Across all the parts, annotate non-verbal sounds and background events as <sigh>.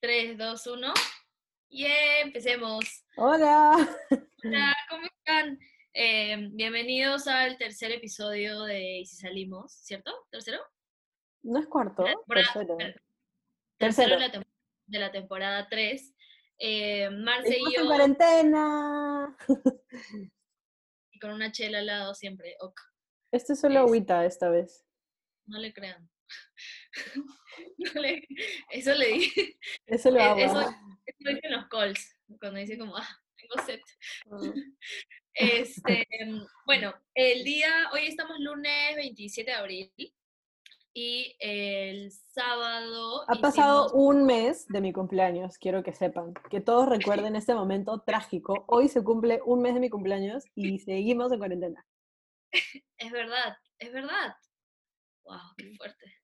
3, 2, 1. Y empecemos. Hola. Hola, ¿cómo están? Eh, bienvenidos al tercer episodio de Y si salimos, ¿cierto? ¿Tercero? No es cuarto, tercero. ter- Tercero. de la, de la temporada 3. Eh, Marce Estamos y en yo, cuarentena. y con una chela al lado siempre. ok, Este es solo Es- agüita esta vez. no le crean. <laughs> No le- eso le dije. Es solo Eh, agua. eso- Eso lo dije en los calls, cuando dice como, ah, tengo set. Ah. <laughs> Este, bueno, el día, hoy estamos lunes 27 de abril y el sábado... Ha pasado un mes de mi cumpleaños, quiero que sepan. Que todos <laughs> recuerden este momento trágico. Hoy se cumple un mes de mi cumpleaños y seguimos en cuarentena. Es verdad, es verdad. Wow, qué fuerte.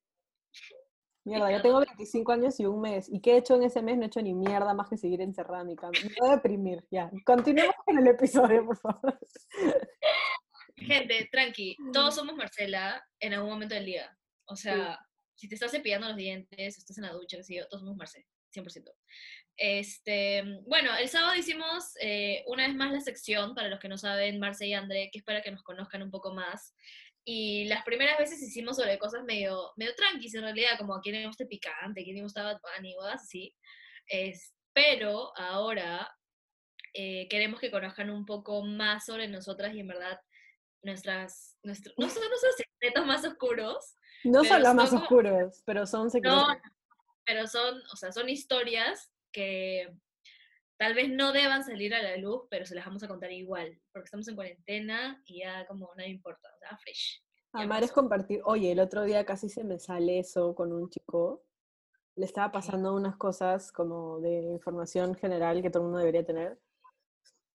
Mierda, yo tengo 25 años y un mes. ¿Y qué he hecho en ese mes? No he hecho ni mierda más que seguir encerrada en mi cama. Me voy a deprimir, ya. Continuemos con el episodio, por favor. Gente, tranqui, todos somos Marcela en algún momento del día. O sea, si te estás cepillando los dientes, estás en la ducha, yo, todos somos Marcela, 100%. Este, bueno, el sábado hicimos eh, una vez más la sección, para los que no saben, Marce y André, que es para que nos conozcan un poco más. Y las primeras veces hicimos sobre cosas medio, medio tranquis en realidad, como a quién le gusta picante, quién le gusta Bad Bunny, cosas así. Es, pero ahora eh, queremos que conozcan un poco más sobre nosotras y en verdad nuestras, nuestro, no son nuestros secretos más oscuros, No son los más como- oscuros, pero son secretos. no, pero son, o sea, son historias que tal vez no deban salir a la luz, pero se las vamos a contar igual, porque estamos en cuarentena y ya como nada importa, o sea, fresh. Amar es compartir. Oye, el otro día casi se me sale eso con un chico. Le estaba pasando unas cosas como de información general que todo el mundo debería tener.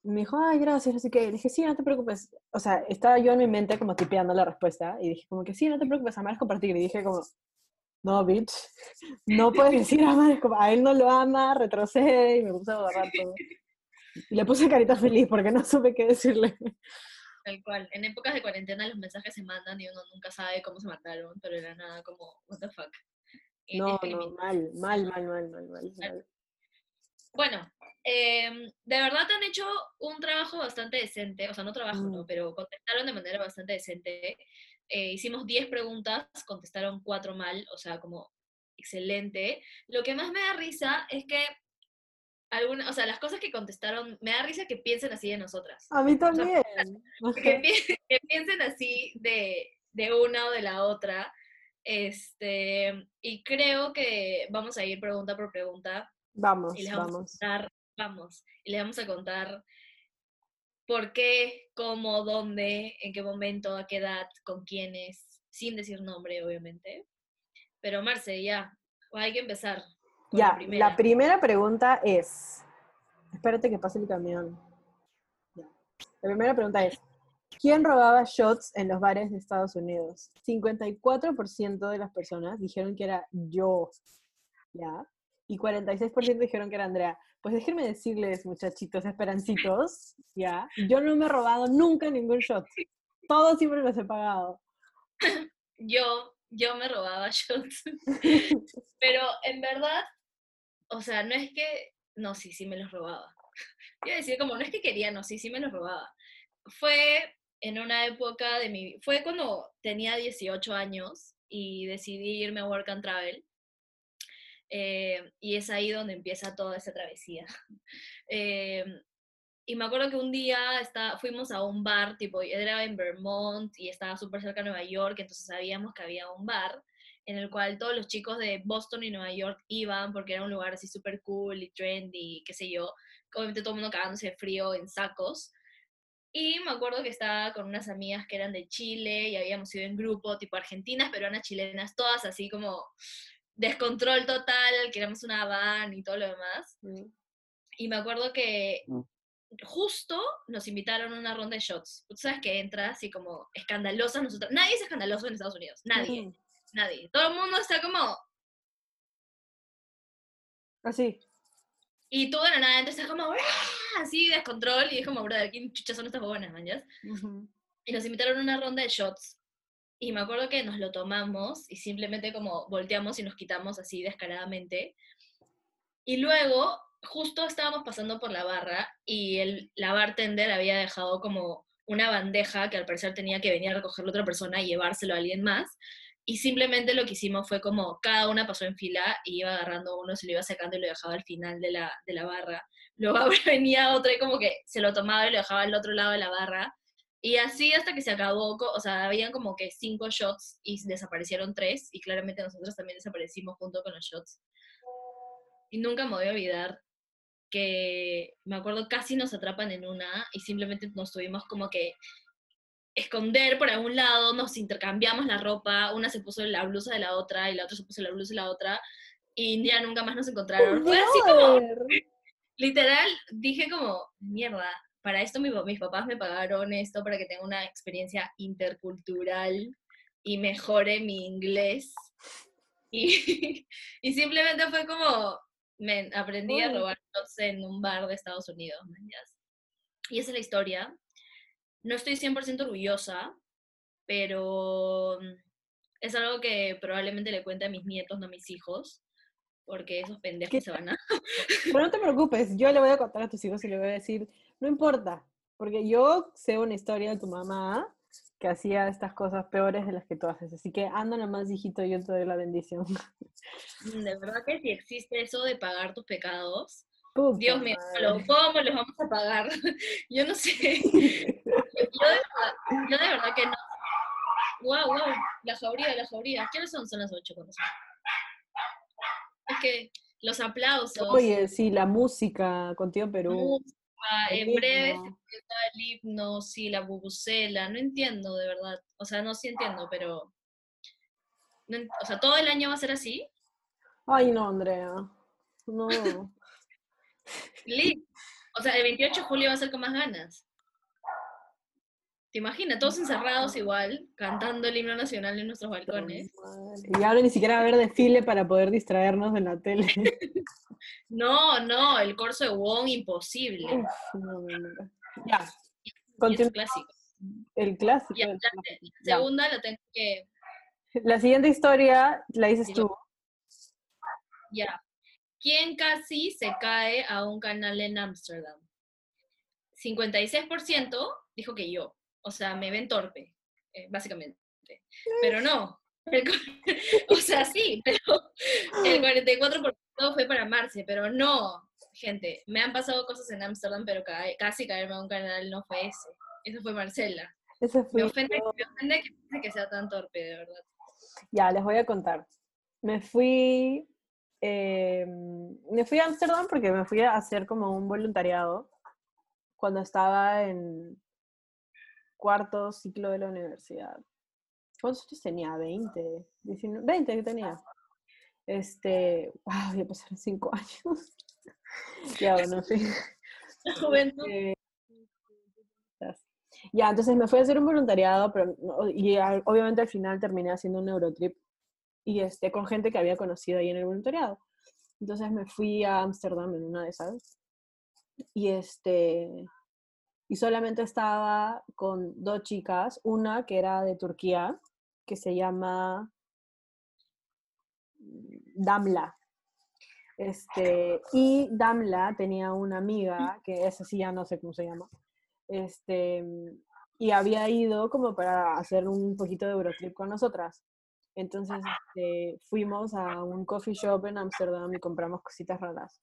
Me dijo, ay, gracias, así que le dije, sí, no te preocupes. O sea, estaba yo en mi mente como tipeando la respuesta y dije como que sí, no te preocupes, amar es compartir. Y dije como, no, bitch, no puedes decir amar es. A él no lo ama, retrocede y me puse a borrar todo. Y le puse carita feliz porque no supe qué decirle. Tal cual. En épocas de cuarentena los mensajes se mandan y uno nunca sabe cómo se mandaron, pero era nada como, what the fuck. Y No, que no, mal, mal, mal, mal, mal, mal. mal. Bueno, em, de verdad han hecho un trabajo bastante decente, o sea, no trabajo, ¿no? Mm. pero contestaron de manera bastante decente. Eh, hicimos 10 preguntas, contestaron 4 mal, o sea, como excelente. Lo que más me da risa es que alguna, o sea, las cosas que contestaron, me da risa que piensen así de nosotras. A mí también. <laughs> Que, pi- que piensen así de, de una o de la otra. Este, y creo que vamos a ir pregunta por pregunta Vamos, y les vamos, vamos. a contar, vamos, y les vamos a contar por qué, cómo, dónde, en qué momento, a qué edad, con quiénes, sin decir nombre, obviamente. Pero Marce, ya, hay que empezar. con Ya, la primera. la primera pregunta es. Espérate que pase el camión. La primera pregunta es: ¿Quién robaba shots en los bares de Estados Unidos? 54% de las personas dijeron que era yo. ¿Ya? Y 46% dijeron que era Andrea. Pues déjenme decirles, muchachitos esperancitos, ¿ya? Yo no me he robado nunca ningún shot. Todos siempre los he pagado. yo, yo me robaba <laughs> shots. Pero en verdad, o sea, no es que, no, sí, sí me los robaba. <laughs> Iba a decir como, no es que quería, no, sí, sí me los robaba. Fue en una época de mi, fue cuando tenía 18 años y decidí irme a Work and Travel. Eh, y es ahí donde empieza toda esa travesía. <laughs> Eh, y me acuerdo que un día está, fuimos a un bar, tipo, era en Vermont y estaba súper cerca de Nueva York, entonces sabíamos que había un bar en el cual todos los chicos de Boston y Nueva York iban porque era un lugar así súper cool y trendy, qué sé yo. Obviamente todo el mundo cagándose de frío en sacos. Y me acuerdo que estaba con unas amigas que eran de Chile y habíamos ido en grupo, tipo argentinas, peruanas, chilenas, todas así como descontrol total, queríamos una van y todo lo demás. Y me acuerdo que Mm. justo nos invitaron a una ronda de shots. Tú sabes que entras así como escandalosa nosotros. Nadie es escandaloso en Estados Unidos. Nadie. Mm. Nadie. Todo el mundo está como. Así. Y tú de la nada entras como. "Ah", Así descontrol. Y es como, brother, ¿quién chuchas son estas buenas, manjas? Y nos invitaron a una ronda de shots. Y me acuerdo que nos lo tomamos y simplemente como volteamos y nos quitamos así descaradamente. Y luego, justo estábamos pasando por la barra y el, la bartender había dejado como una bandeja que al parecer tenía que venir a recogerlo otra persona y llevárselo a alguien más. Y simplemente lo que hicimos fue como cada una pasó en fila y iba agarrando uno, se lo iba sacando y lo dejaba al final de la, de la barra. Luego <laughs> venía otra y como que se lo tomaba y lo dejaba al otro lado de la barra. Y así hasta que se acabó, o sea, habían como que cinco shots y desaparecieron tres, y claramente nosotros también desaparecimos junto con los shots. Y nunca me voy a olvidar que, me acuerdo, casi nos atrapan en una y simplemente nos tuvimos como que esconder por algún lado, nos intercambiamos la ropa, una se puso la blusa de la otra y la otra se puso la blusa de la otra, y ya nunca más nos encontraron. Fue así como, literal, dije como, mierda, para esto mis papás me pagaron esto para que tenga una experiencia intercultural y mejore mi inglés. Y, <laughs> y simplemente fue como, me aprendí a robar en un bar de Estados Unidos. Y esa es la historia. No estoy 100% orgullosa, pero es algo que probablemente le cuente a mis nietos, no a mis hijos, porque esos pendejos se van a... Pero no te preocupes, yo le voy a contar a tus hijos y le voy a decir, no importa, porque yo sé una historia de tu mamá que hacía estas cosas peores de las que tú haces. Así que anda nomás, hijito, yo te doy la bendición. De verdad que si existe eso de pagar tus pecados, Dios mío, ¿cómo los vamos a pagar? <laughs> Yo no sé. <laughs> Yo de, verdad, que no. Wow, wow, la jauría, la jauría. ¿Qué son? Son las ocho, cuando Es que los aplausos. Oye, sí, la música, contigo Perú. En breve se empieza el himno, sí, la bubucela, no entiendo de verdad. O sea, no sí entiendo, pero. o sea, ¿todo el año va a ser así? Ay, no, Andrea. No. <laughs> o sea, el 28 de julio va a ser con más ganas. ¿Te imaginas? Todos encerrados igual, cantando el himno nacional en nuestros balcones. Y ahora ni siquiera va a haber desfile para poder distraernos de la tele. <laughs> no, no, el corso de Wong, imposible. Ya. el clásico. El clásico. la, segunda la tengo que... La siguiente historia la dices tú. Ya. ¿Quién casi se cae a un canal en Ámsterdam? 56% dijo que yo o sea, me ven torpe, eh, básicamente. Pero no. <laughs> o sea, sí, pero <laughs> el 44% fue para Marce, pero no, gente, me han pasado cosas en Ámsterdam, pero casi caerme a un canal no fue ese. Eso fue Marcela. me, ofende, que, que sea tan torpe, de verdad. Ya, les voy a contar. Me fui, eh, me fui a Ámsterdam porque me fui a hacer como un voluntariado cuando estaba en, cuarto ciclo de la universidad. ¿Cuántos años tenía? ¿20? 19, 20 que tenía. Este, <laughs> wow, ya pasaron cinco años. <laughs> ya, bueno, sí. Juventud. Este, ya, entonces me fui a hacer un voluntariado, pero y obviamente al final terminé haciendo un Eurotrip y este, con gente que había conocido ahí en el voluntariado. Entonces me fui a Ámsterdam en una de esas. Y este, y solamente estaba con dos chicas, una que era de Turquía, que se llama Damla. Este, y Damla tenía una amiga, que esa sí ya no sé cómo se llama, este, y había ido como para hacer un poquito de Eurotrip con nosotras. Entonces este, fuimos a un coffee shop en Amsterdam y compramos cositas raras.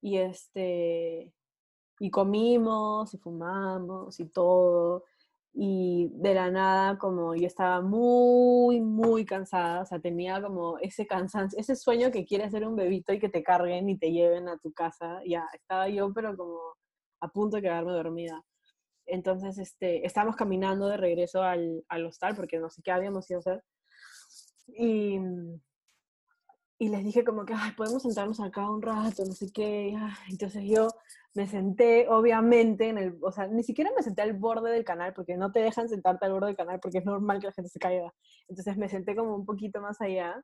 Y este, y comimos y fumamos y todo. Y de la nada, como yo estaba muy, muy cansada, o sea, tenía como ese cansancio, ese sueño que quiere ser un bebito y que te carguen y te lleven a tu casa. Ya, estaba yo, pero como a punto de quedarme dormida. Entonces, este, estábamos caminando de regreso al, al hostal porque no sé qué habíamos ido a hacer. Y, y les dije como que, ay, podemos sentarnos acá un rato, no sé qué. Entonces yo me senté, obviamente, en el, o sea, ni siquiera me senté al borde del canal, porque no te dejan sentarte al borde del canal, porque es normal que la gente se caiga. Entonces me senté como un poquito más allá,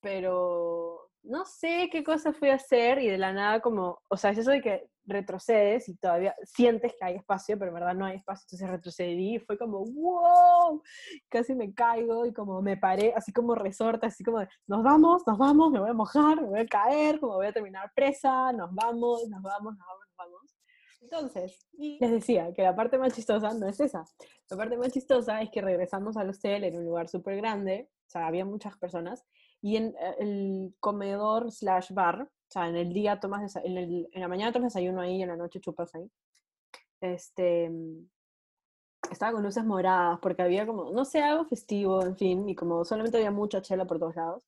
pero no sé qué cosa fui a hacer y de la nada como, o sea, es eso de que retrocedes y todavía sientes que hay espacio, pero en verdad no hay espacio, entonces retrocedí y fue como, wow, casi me caigo y como me paré, así como resorte, así como, nos vamos, nos vamos, me voy a mojar, me voy a caer, como voy a terminar presa, nos vamos, nos vamos, nos vamos, nos vamos. Entonces, les decía que la parte más chistosa no es esa. La parte más chistosa es que regresamos al hostel en un lugar súper grande, o sea, había muchas personas, y en eh, el comedor slash bar, sea, en el día tomas, en, en la mañana tomas desayuno ahí y en la noche chupas ahí. Este, estaba con luces moradas porque había como, no sé, algo festivo, en fin, y como solamente había mucha chela por todos lados.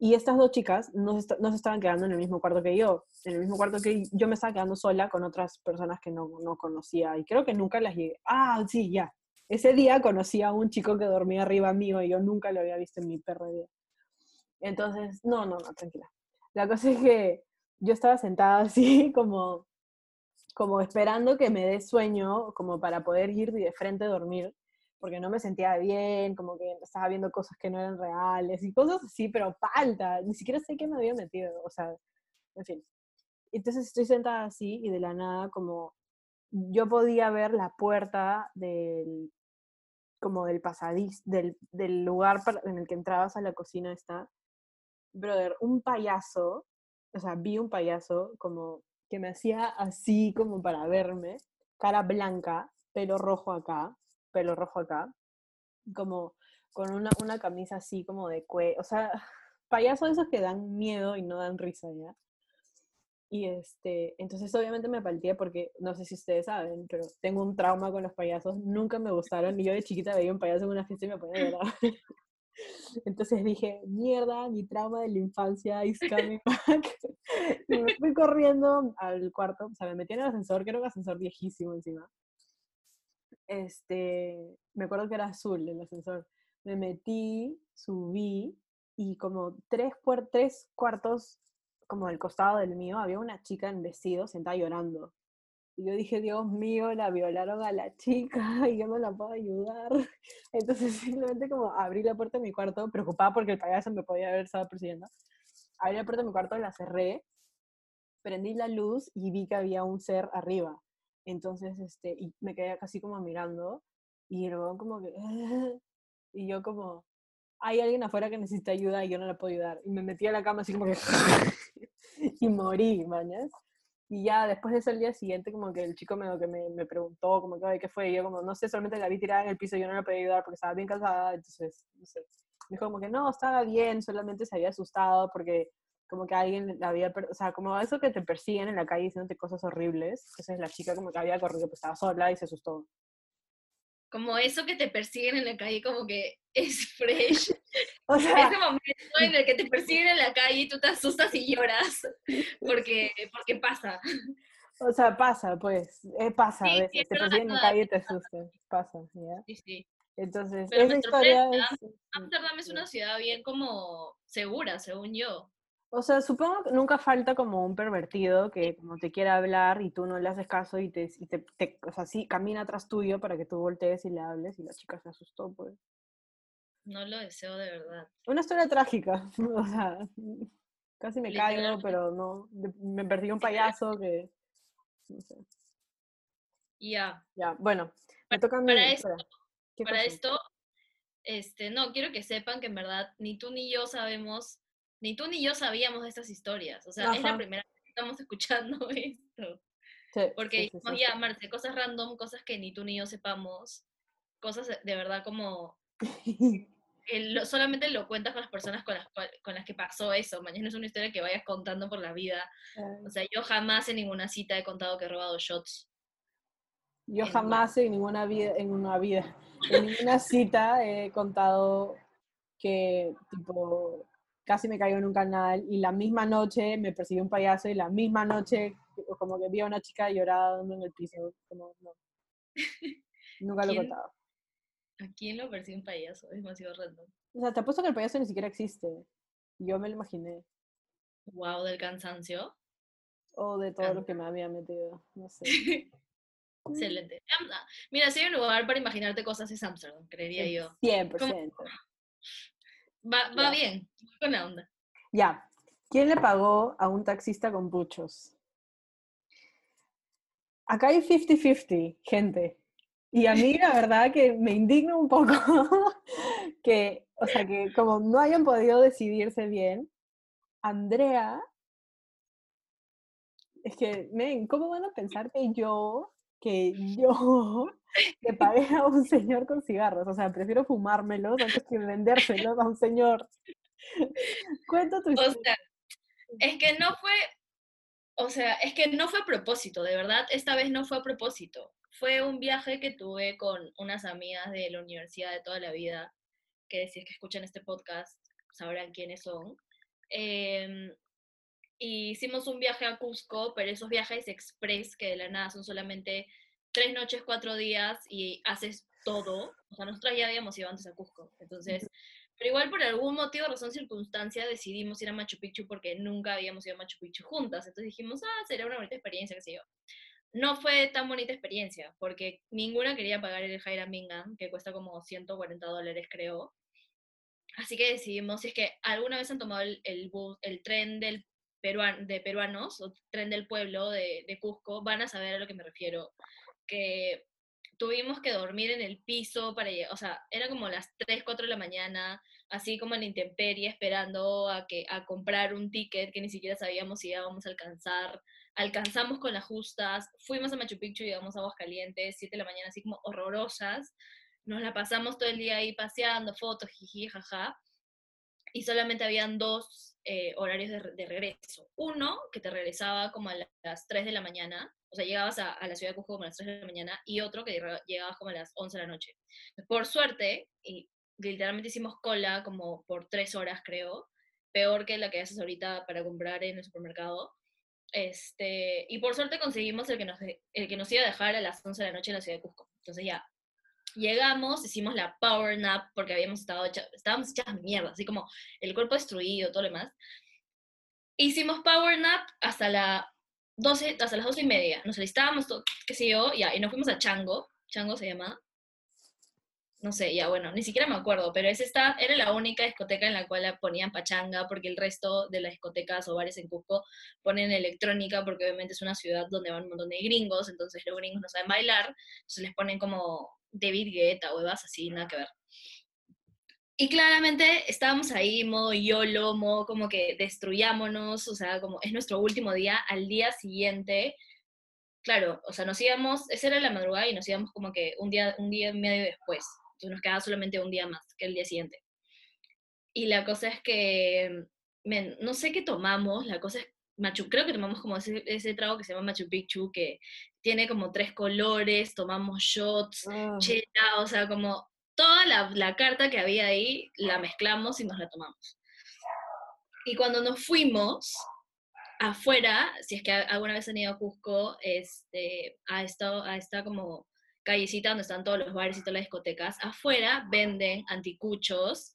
Y estas dos chicas no se, no se, estaban quedando en el mismo cuarto que yo. En el mismo cuarto que yo me estaba quedando sola con otras personas que no, no conocía. Y creo que nunca las llegué. Ah, sí, ya. Ese día conocí a un chico que dormía arriba mío y yo nunca lo había visto en mi perro. Entonces, no, no, no, tranquila. La cosa es que yo estaba sentada así <laughs> como, como esperando que me dé sueño, como para poder ir de frente a dormir porque no me sentía bien, como que estaba viendo cosas que no eran reales y cosas así, pero falta, ni siquiera sé qué me había metido, o sea, en fin. Entonces estoy sentada así y de la nada como yo podía ver la puerta del como del pasadizo, del, del lugar en el que entrabas a la cocina está, brother, un payaso, o sea, vi un payaso como que me hacía así como para verme, cara blanca, pelo rojo acá, pelo rojo acá, como con una, una camisa así como de cuello, o sea, <laughs> payasos esos que dan miedo y no dan risa ya. Y este, entonces obviamente me palteé porque, no sé si ustedes saben, pero tengo un trauma con los payasos, nunca me gustaron, y yo de chiquita veía un payaso en una fiesta y me ponía a llorar. <laughs> <laughs> <laughs> Entonces dije, mierda, mi trauma de la infancia is coming back. me fui corriendo al cuarto, o sea, me metí en el ascensor, que era un ascensor viejísimo encima este, me acuerdo que era azul el ascensor. Me metí, subí y como tres, tres cuartos como al costado del mío había una chica en vestido sentada llorando. Y yo dije, Dios mío, la violaron a la chica <laughs> y yo no la puedo ayudar. <laughs> Entonces simplemente como abrí la puerta de mi cuarto, preocupada porque el payaso me podía haber estado persiguiendo. Abrí la puerta de mi cuarto, la cerré, prendí la luz y vi que había un ser arriba. Entonces, este, y me quedé casi como mirando y luego como que, <laughs> y yo como, hay alguien afuera que necesita ayuda y yo no la puedo ayudar. Y me metí a la cama así como que, y morí, mañas. Y ya después de eso, el día siguiente, como que el chico me, que me, me preguntó, como que, ¿qué fue? Y yo como, no sé, solamente la vi tirada en el piso yo no la podía ayudar porque estaba bien cansada, entonces, no sé. Me dijo como que, no, estaba bien, solamente se había asustado porque como que alguien la había, o sea, como eso que te persiguen en la calle diciéndote cosas horribles. Entonces la chica como que había corrido, pues estaba sola y se asustó. Como eso que te persiguen en la calle, como que <laughs> es fresh. <laughs> O sea, ese momento en el que te persiguen en la calle y tú te asustas y lloras, <laughs> porque, porque pasa. O sea, pasa, pues, eh, pasa a veces, te persiguen en la calle y te asustas, pasa, ¿ya? Sí, sí. Entonces, esa historia es... Amsterdam es una ciudad bien como segura, según yo. O sea, supongo que nunca falta como un pervertido que como te quiere hablar y tú no le haces caso y te, y te, o sea, sí, camina atrás tuyo para que tú voltees y le hables y la chica se asustó, pues. No lo deseo de verdad. Una historia trágica, <laughs> o sea, casi me caigo, pero no, me perdí un payaso que, no sé. Ya. Ya, bueno, me toca a mí. Para esto, para esto, este, no, quiero que sepan que en verdad ni tú ni yo sabemos ni tú ni yo sabíamos de estas historias. O sea, es la primera vez que estamos <laughs> escuchando esto. Porque dijimos, ya, Marce, cosas random, cosas que ni tú ni yo sepamos, cosas de verdad como... <laughs> solamente lo cuentas con las personas con las, con las que pasó eso. Mañana es una historia que vayas contando por la vida. O sea, yo jamás en ninguna cita he contado que he robado shots. Yo jamás en ninguna vida, en una vida, en ninguna cita he contado que tipo casi me caigo en un canal y la misma noche me persiguió un payaso y la misma noche como que vi a una chica llorando en el piso. Como, no. <laughs> Nunca lo he contado. ¿A quién lo persigue un payaso? Es demasiado random. O sea, te apuesto que el payaso ni siquiera existe. Yo me lo imaginé. Wow, del cansancio. O de todo lo que me había metido. No sé. <laughs> Excelente. Mira, si hay un lugar para imaginarte cosas es Amsterdam, creería yo. 100%. Va, va bien, la onda. Ya. ¿Quién le pagó a un taxista con puchos? acá hay 50-50, gente. Y a mí la <laughs> verdad que me indigna un poco <laughs> que, o sea, que como no hayan podido decidirse bien, Andrea, es que, men, ¿cómo van a pensar que yo, que yo, le pagué a un señor con cigarros? O sea, prefiero fumármelos antes que vendérselos a un señor. Cuenta tu historia. O sea, es que no fue, o sea, es que no fue a propósito, de verdad, esta vez no fue a propósito. Fue un viaje que tuve con unas amigas de la universidad de toda la vida, que si es que escuchan este podcast sabrán quiénes son. Y hicimos un viaje a Cusco, pero esos viajes express que de la nada son solamente tres noches, cuatro días y haces todo. O sea, nosotros ya habíamos ido antes a Cusco. Entonces, pero igual por algún motivo, razón, circunstancia, decidimos ir a Machu Picchu porque nunca habíamos ido a Machu Picchu juntas. Entonces dijimos, ah, sería una bonita experiencia, qué sé yo. No fue tan bonita experiencia porque ninguna quería pagar el Jaira Mingan, que cuesta como 140 dólares, creo. Así que decidimos, si es que alguna vez han tomado el, el, bus, el tren del peruan, de peruanos o tren del pueblo de, de Cusco, van a saber a lo que me refiero. Que tuvimos que dormir en el piso para llegar, o sea, era como las 3, 4 de la mañana, así como en la intemperie, esperando a, que, a comprar un ticket que ni siquiera sabíamos si íbamos a alcanzar. Alcanzamos con las justas, fuimos a Machu Picchu, llegamos a Aguascalientes, 7 de la mañana, así como horrorosas. Nos la pasamos todo el día ahí paseando, fotos, jiji, jaja. Y solamente habían dos eh, horarios de, de, regreso. Uno, que te regresaba como a las 3 de la mañana, o sea, llegabas a, a, la ciudad de Cusco como a las 3 de la mañana, y otro que llegabas como a las 11 de la noche. Por suerte, y literalmente hicimos cola como por 3 horas, creo, peor que la que haces ahorita para comprar en el supermercado. Este, y por suerte conseguimos el que, nos, el que nos iba a dejar a las 11 de la noche en la ciudad de Cusco. Entonces ya, llegamos, hicimos la power nap porque habíamos estado hecha, estábamos hechas mierda, así como el cuerpo destruido, todo lo demás. Hicimos power nap hasta la 12, hasta las 12 y media. Nos alistábamos, qué sé yo, ya, y nos fuimos a Chango. Chango se llama. No sé, ya bueno, ni siquiera me acuerdo, pero esa esta, era la única discoteca en la cual ponían pachanga, porque el resto de las discotecas o bares en Cusco ponen electrónica, porque obviamente es una ciudad donde van un montón de gringos, entonces los gringos no saben bailar, entonces les ponen como David Guetta huevas así, nada que ver. Y claramente estábamos ahí, modo YOLO, modo como que destruyámonos, o sea, como es nuestro último día, al día siguiente, claro, o sea, nos íbamos, esa era la madrugada y nos íbamos como que un día, un día y medio después, entonces nos quedaba solamente un día más que el día siguiente. Y la cosa es que, men, no sé qué tomamos, la cosa es, Machu, creo que tomamos como ese, ese trago que se llama Machu Picchu, que tiene como tres colores, tomamos shots, oh. chela, o sea, como toda la, carta que había ahí la mezclamos y nos la tomamos. Y cuando nos fuimos afuera, si es que alguna vez han ido a Cusco, este, a esta como callecita donde están todos los bares y todas las discotecas, afuera venden anticuchos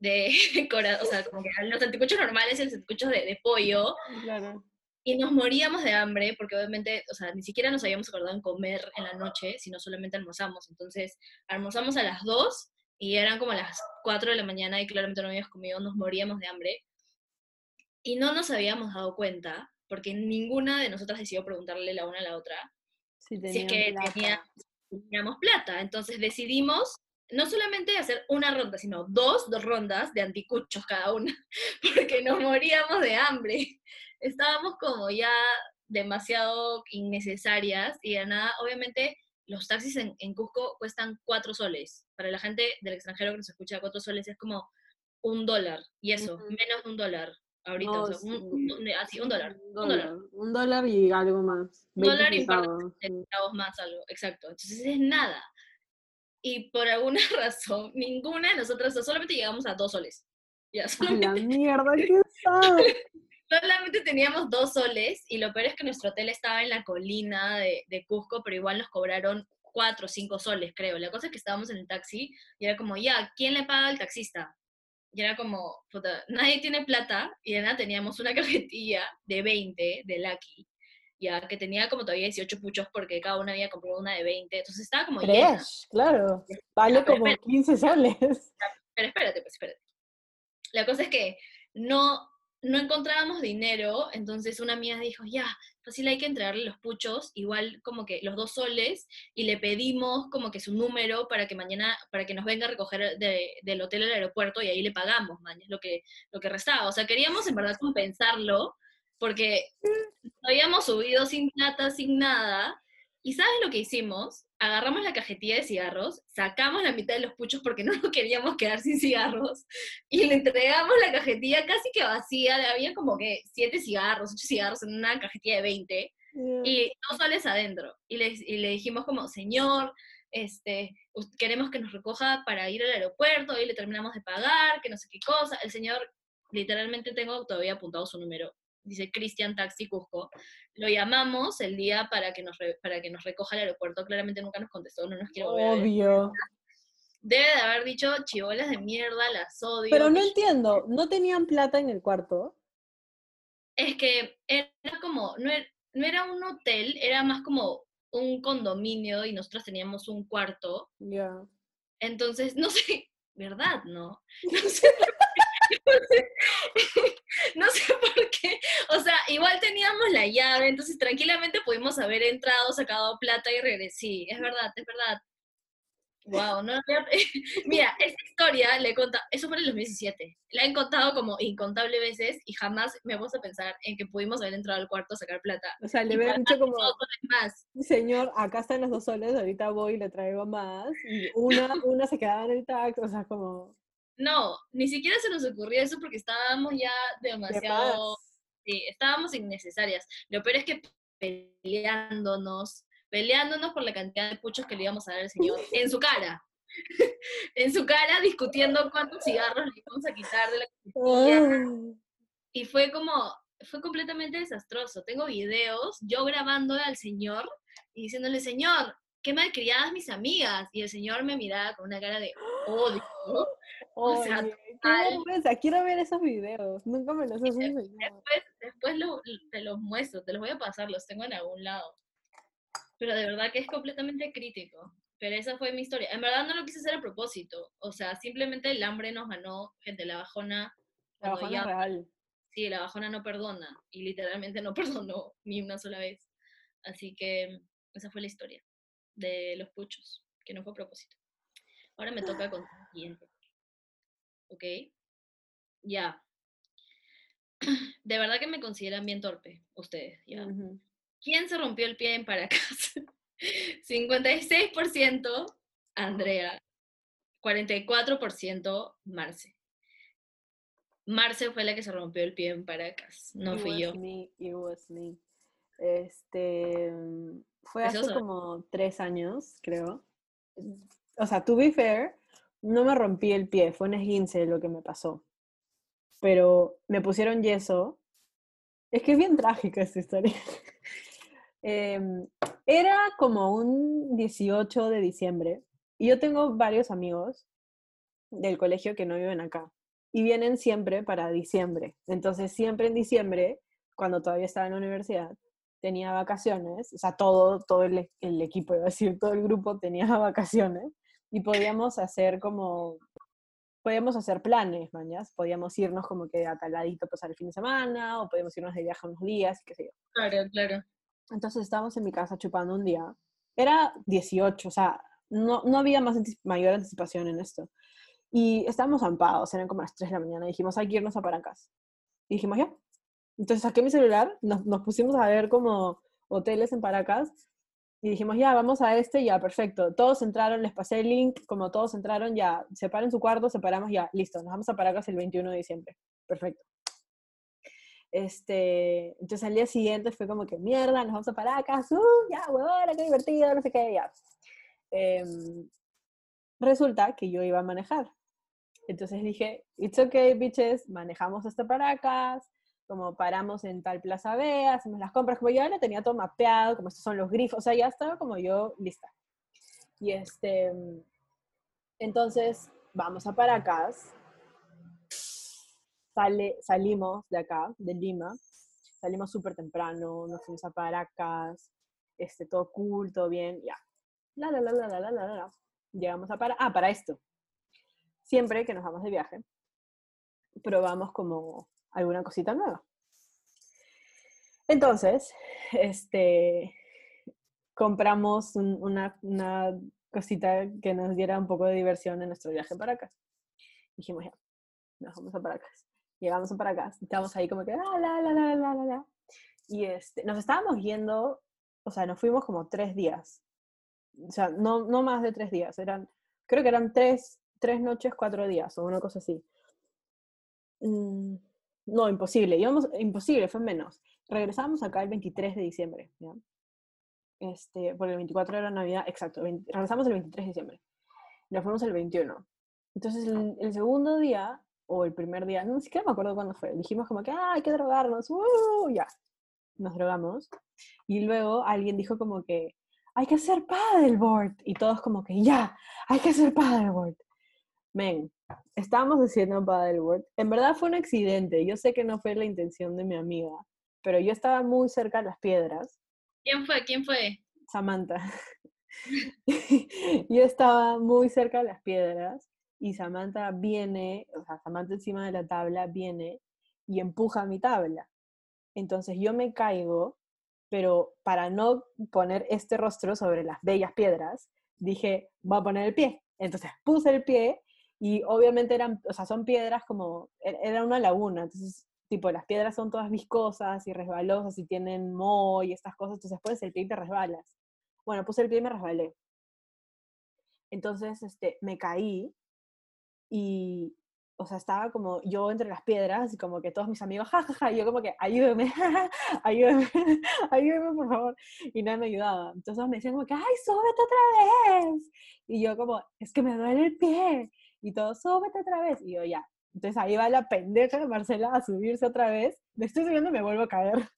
de <laughs> o sea, como que los anticuchos normales y los anticuchos de, de pollo. Claro y nos moríamos de hambre porque obviamente, o sea, ni siquiera nos habíamos acordado en comer en la noche, sino solamente almorzamos. Entonces, almorzamos a las 2 y eran como las 4 de la mañana y claramente no habíamos comido, nos moríamos de hambre. Y no nos habíamos dado cuenta, porque ninguna de nosotras decidió preguntarle la una a la otra si, si es que tenía, teníamos plata. Entonces decidimos no solamente hacer una ronda, sino dos, dos rondas de anticuchos cada una, <laughs> porque nos moríamos de hambre estábamos como ya demasiado innecesarias y de nada, obviamente los taxis en, en, Cusco cuestan cuatro soles. Para la gente del extranjero que nos escucha, cuatro soles es como un dólar, y eso, uh -huh. menos de un dólar. Ahorita, no, o sea, un, un, un, así, un dólar, un dólar. Un dólar y algo más. Un dólar y un par de centavos más, algo, exacto. Entonces es nada. Y por alguna <laughs> razón, ninguna de nosotras, solamente llegamos a dos soles. Ya, solamente... la mierda, qué. <laughs> solamente teníamos dos soles y lo peor es que nuestro hotel estaba en la colina de, de, Cusco, pero igual nos cobraron cuatro o cinco soles, creo. La cosa es que estábamos en el taxi y era como, ya, ¿quién le paga al taxista? Y era como, puta, nadie tiene plata y de nada teníamos una <laughs> cajetilla de 20 de Lucky, ya que tenía como todavía 18 puchos porque cada uno había comprado una de 20, entonces estaba como Fresh, llena. claro, vale ya, como espérate. 15 soles. Pero espérate, pues espérate. La cosa es que no no encontrábamos dinero, entonces una amiga dijo, ya, fácil hay que entregarle los puchos, igual como que los dos soles, y le pedimos como que su número para que mañana, para que nos venga a recoger de- del hotel al aeropuerto y ahí le pagamos, man, es lo que, lo que restaba. O sea, queríamos en verdad compensarlo, porque habíamos subido sin plata, sin nada, y ¿sabes lo que hicimos? Agarramos la cajetilla de cigarros, sacamos la mitad de los puchos porque <laughs> no nos queríamos quedar sin cigarros, y le entregamos la cajetilla casi que vacía, había como que siete cigarros, ocho cigarros en una cajetilla de 20, Ya. y dos soles adentro. Y le, y le dijimos como, señor, este, queremos que nos recoja para ir al aeropuerto, y le terminamos de pagar, que no sé qué cosa. El señor, literalmente tengo todavía apuntado su número, dice Cristian Taxi Cusco. Lo llamamos el día para que, nos re- para que nos recoja al aeropuerto, claramente nunca nos contestó, no nos quiere volver. Obvio. Debe de haber dicho chivolas de mierda, las odio. Pero no entiendo, ¿no tenían plata en el cuarto? Es que era como, no era, no era un hotel, era más como un condominio y nosotros teníamos un cuarto. Ya. Entonces, no sé, ¿verdad? No. <laughs> No sé. <laughs> <laughs> No sé, por qué. O sea, igual teníamos la llave, entonces tranquilamente pudimos haber entrado, sacado plata y regresé. Sí, es verdad, es verdad. Wow, no, <laughs> mira, esta historia le he contado, eso fue en el 2017, la he contado como incontable veces y jamás me puse a pensar en que pudimos haber entrado al cuarto a sacar plata. O sea, le hubieran dicho como, más. señor, acá están los dos soles, ahorita voy y le traigo más. Y una, una se quedaba en el tax, o sea, como... No, ni siquiera se nos ocurrió eso porque estábamos ya de demasiado, sí, estábamos innecesarias. Lo peor es que peleándonos, peleándonos por la cantidad de puchos que le íbamos a dar al señor <laughs> en su cara. <laughs> en su cara discutiendo cuántos cigarros le íbamos a quitar de la. Y fue como, fue completamente desastroso. Tengo videos, yo grabando al señor y diciéndole, señor, qué malcriadas mis amigas. Y el señor me miraba con una cara de <gasps> odio. O sea, Oye, total. vergüenza, quiero ver esos videos. Nunca me los has enseñado. Después, después lo- te los muestro, te los voy a pasar, los tengo en algún lado. Pero de verdad que es completamente crítico. Pero esa fue mi historia. En verdad no lo quise hacer a propósito. O sea, simplemente el hambre nos ganó, gente, la bajona. La bajona ya- real. Sí, la bajona no perdona. Y literalmente no <laughs> perdonó ni una sola vez. Así que esa fue la historia de los puchos, que no fue a propósito. Ahora me toca contar el siguiente. ¿Ok? Ya. <clears throat> De verdad que me consideran bien torpe, ustedes. ¿Quién se rompió el pie en Paracas? <laughs> 56% Andrea, 44% Marce. Marce fue la que se rompió el pie en Paracas, no It fui was yo. me, it was me. Este, mm, fue hace como tres años, creo. O sea, to be fair, no me rompí el pie, fue un esguince lo que me pasó. Pero me pusieron yeso. Es que es bien trágica esta historia. <laughs> Em, era como un 18 de diciembre y yo tengo varios amigos del colegio que no viven acá y vienen siempre para diciembre. Entonces, siempre en diciembre, cuando todavía estaba en la universidad, tenía vacaciones, o sea, todo, todo el, el equipo, iba a decir, todo el grupo tenía <laughs> vacaciones y podíamos hacer como, podíamos hacer planes, mañas, podíamos irnos como que a tal ladito pasar el fin de semana o podíamos irnos de viaje unos días, qué sé yo. Claro, claro. Entonces estábamos en mi casa chupando un día. Era 18, o sea, no, no había más mayor anticipación en esto. Y estábamos ampados, eran como las 3 de la mañana. Dijimos, hay que irnos a Paracas. Y dijimos, ya. Entonces saqué mi celular, nos, nos pusimos a ver como hoteles en Paracas. Y dijimos, ya, vamos a este, ya, perfecto. Todos entraron, les pasé el link, como todos entraron, ya, separen su cuarto, separamos, ya, listo, nos vamos a Paracas el 21 de diciembre. Perfecto. Este, entonces al día siguiente fue como que mierda, nos vamos a Paracas, uh, ya, huevona, qué divertido, no sé qué, ya. Em, resulta que yo iba a manejar. Entonces dije, it's okay, bitches, manejamos hasta Paracas, como paramos en tal plaza B, hacemos las compras, como ya lo tenía todo mapeado, como estos son los grifos, o sea, ya estaba como yo lista. Y este, entonces vamos a Paracas, sale, salimos de acá, de Lima, salimos súper temprano, nos fuimos a Paracas, este, todo cool, todo bien, ya. La, la, la, la, la, la, la, la. Llegamos a Paracas. Ah, para esto. Siempre que nos vamos de viaje, probamos como alguna cosita nueva. Entonces, este, compramos una, cosita que nos diera un poco de diversión en nuestro viaje para acá. Dijimos, ya, nos vamos a Paracas. Llegamos a Paracas, estábamos ahí como que, ah, la, la, la, la, la, la. Y este, nos estábamos yendo, o sea, nos fuimos como tres días. O sea, no, no más de tres días, eran, creo que eran tres, tres noches, cuatro días, o una cosa así. Mm, no, imposible, íbamos, imposible, fue menos. Regresamos acá el 23 de diciembre, ¿ya? Este, porque el 24 era Navidad, exacto, regresamos el 23 de diciembre. Nos fuimos el 21. Entonces, el, segundo día, o el primer día, no siquiera me acuerdo cuándo fue, dijimos como que, ah, hay que drogarnos, ¡uh! ya, nos drogamos. Y luego alguien dijo como que, hay que hacer paddleboard. Y todos como que, ya, hay que hacer paddleboard. Men, estábamos haciendo paddleboard. En verdad fue un accidente. Yo sé que no fue la intención de mi amiga, pero yo estaba muy cerca de las piedras. ¿Quién fue? ¿Quién fue? Samantha. <laughs> <laughs> yo estaba muy cerca de las piedras y Samantha viene, o sea, Samantha encima de la tabla viene y empuja mi tabla. Entonces yo me caigo, pero para no poner este rostro sobre las bellas piedras, dije, voy a poner el pie. Entonces puse el pie y obviamente eran, o sea, son piedras como, e-, era una laguna, entonces tipo las piedras son todas viscosas y resbalosas y tienen moho y estas cosas, entonces pones el pie y te resbalas. Bueno, puse el pie y me resbalé. Entonces, este, me caí y, o sea, estaba como yo entre las piedras y como que todos mis amigos, jajaja, ja, ja, y yo como que ayúdeme, <laughs> ayúdeme, <laughs> ayúdeme por favor. Y nadie me ayudaba. Entonces me decían como que, ay, súbete otra vez. Y yo como, es que me duele el pie. Y todos, súbete otra vez. Y yo ya. Entonces ahí va la pendeja de Marcela a subirse otra vez. Me estoy subiendo y me vuelvo a caer.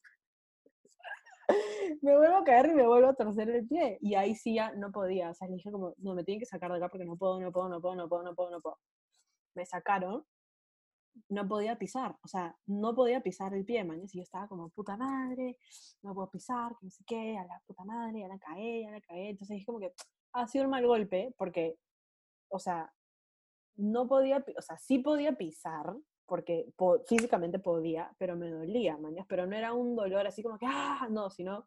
<laughs> me vuelvo a caer y me vuelvo a torcer el pie. Y ahí sí ya no podía. O sea, le dije como, no, me tienen que sacar de acá porque no puedo, no puedo, no puedo, no puedo, no puedo, no puedo me sacaron, no podía pisar, o sea, no podía pisar el pie, man. Y yo estaba como, puta madre, no puedo pisar, que no sé qué, a la puta madre, ya la caí, ya la caí. Entonces es como que ha sido un mal golpe porque, o sea, no podía, o sea, sí podía pisar, porque físicamente podía, pero me dolía, mañas, pero no era un dolor así como que, ah, no, sino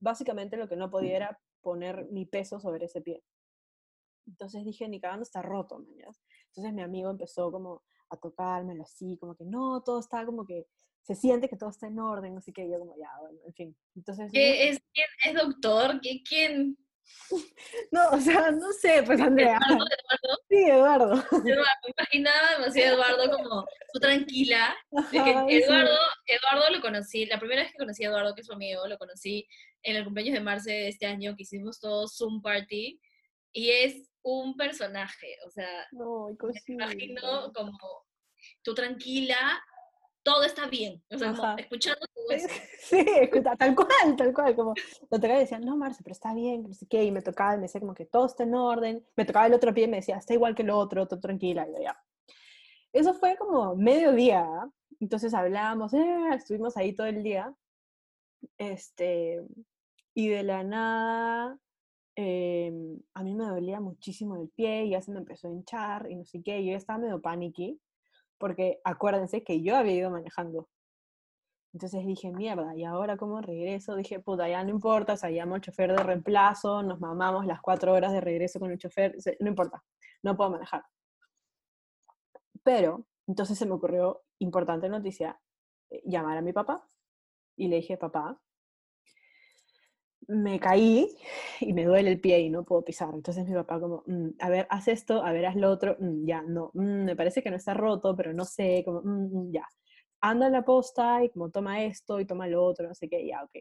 básicamente lo que no podía era poner mi peso sobre ese pie. Entonces dije, ni cagando está roto, mañas. Entonces mi amigo empezó como a tocármelo así, como que no, todo está como que se siente que todo está en orden, así que yo como ya, bueno, en fin. Entonces, ¿Qué es, ¿Quién es doctor? ¿Quién? No, o sea, no sé, pues Andrea. ¿Eduardo? ¿Eduardo? Sí, Eduardo. Eduardo. Me imaginaba demasiado Eduardo como tú tranquila. Eduardo, Eduardo lo conocí, la primera vez que conocí a Eduardo, que es su amigo, lo conocí en el cumpleaños de Marce de este año, que hicimos todos Zoom Party, y es un personaje, o sea, me imagino como tú tranquila, todo está bien, o sea, como escuchando todo eso. <laughs> Sí, tal cual, tal cual, como lo tocaba y decían, no, Marce, pero está bien, no sé qué, y me tocaba y me decía como que todo está en orden, me tocaba el otro pie y me decía, está igual que el otro, todo tranquila, y ya. Eso fue como mediodía, entonces hablábamos, eh, estuvimos ahí todo el día, este, y de la nada Em, a mí me dolía muchísimo el pie y ya se me empezó a hinchar y no sé qué, yo estaba medio paniqui, porque acuérdense que yo había ido manejando. Entonces dije, mierda, ¿y ahora cómo regreso? Dije, puta, ya no importa, o sea, llamo al chofer de reemplazo, nos mamamos las cuatro horas de regreso con el chofer, no importa, no puedo manejar. Pero, entonces se me ocurrió, importante noticia, eh, llamar a mi papá y le dije, papá, me caí y me duele el pie y no puedo pisar. Entonces mi papá como, mm, a ver, haz esto, a ver, haz lo otro, mm, ya, no, mm, me parece que no está roto, pero no sé, como, ya. Anda a la posta y como toma esto y toma lo otro, no sé qué, ya, ok.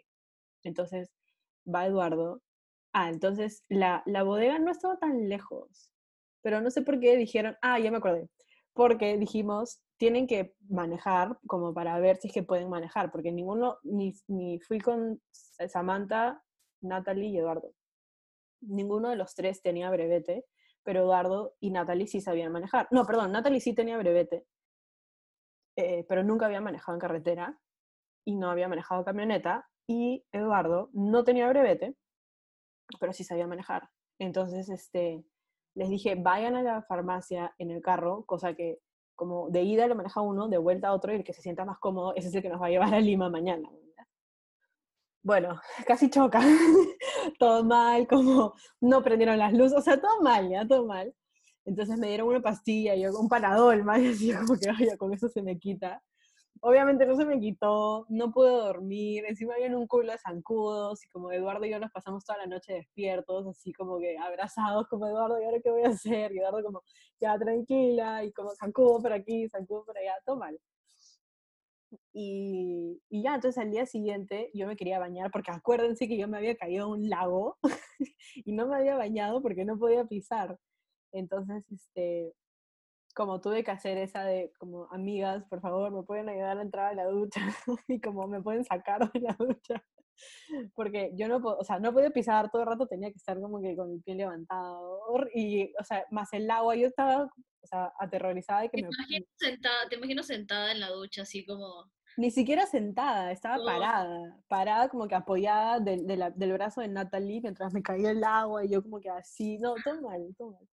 Entonces va Eduardo. Ah, entonces la, la bodega no estaba tan lejos, pero no sé por qué dijeron, ah, ya me acordé, porque dijimos, tienen que manejar como para ver si es que pueden manejar, porque ninguno, ni, ni fui con Samantha Natalie y Eduardo. Ninguno de los tres tenía brevete, pero Eduardo y Natalie sí sabían manejar. No, perdón, Natalie sí tenía brevete, eh, pero nunca había manejado en carretera y no había manejado camioneta. Y Eduardo no tenía brevete, pero sí sabía manejar. Entonces, este, les dije, vayan a la farmacia en el carro, cosa que como de ida lo maneja uno, de vuelta otro, y el que se sienta más cómodo, ese es el que nos va a llevar a Lima mañana. Bueno, <laughs> casi choca, <laughs> todo mal, como no prendieron las luces, o sea, todo mal, ya, todo mal. Entonces me dieron una pastilla, yo un panadol, <laughs> más, y así como que, vaya, con eso se me quita. Obviamente no se me quitó, no pude dormir, encima había un culo de zancudos y como Eduardo y yo nos pasamos toda la noche despiertos, así como que abrazados como Eduardo, ¿y ahora qué voy a hacer? Y Eduardo como, ya tranquila, y como zancudo por aquí, zancudo por allá, todo mal. Y, ya, entonces al día siguiente yo me quería bañar, porque acuérdense que yo me había caído a un lago <laughs> y no me había bañado porque no podía pisar. Entonces, este, como tuve que hacer esa de, como, amigas, por favor, me pueden ayudar a entrar a la ducha <laughs> y como me pueden sacar de la ducha. <laughs> Porque yo no, o sea, no podía pisar todo el rato, tenía que estar como que con el pie levantado. Y, o sea, más el agua, yo estaba, o sea, aterrorizada de que me... Imagino <laughs> sentada, te imagino sentada en la ducha, así como... Ni siquiera sentada, estaba parada, parada como que apoyada del, del brazo de Natalie mientras me caía el agua y yo como que así, no, todo mal, todo mal.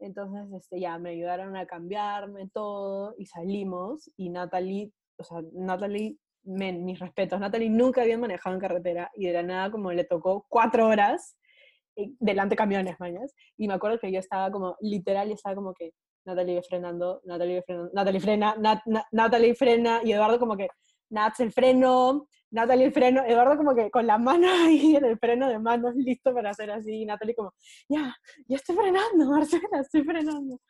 Entonces, este, ya me ayudaron a cambiarme todo y salimos. Y Natalie, o sea, Natalie, mis respetos, Natalie nunca había manejado en carretera y de la nada como le tocó cuatro horas eh, delante camiones, mañas. Y me acuerdo que yo estaba como, literal, y estaba como que Natalie frenando, Natalie frenando, Natalie frena, Natalie frena, y Eduardo como que, Nats el freno, Natalie el freno, Eduardo como que con la mano <laughs> ahí en el freno de manos listo para hacer así, y Natalie como, ya, ya estoy frenando, Marcela, estoy frenando.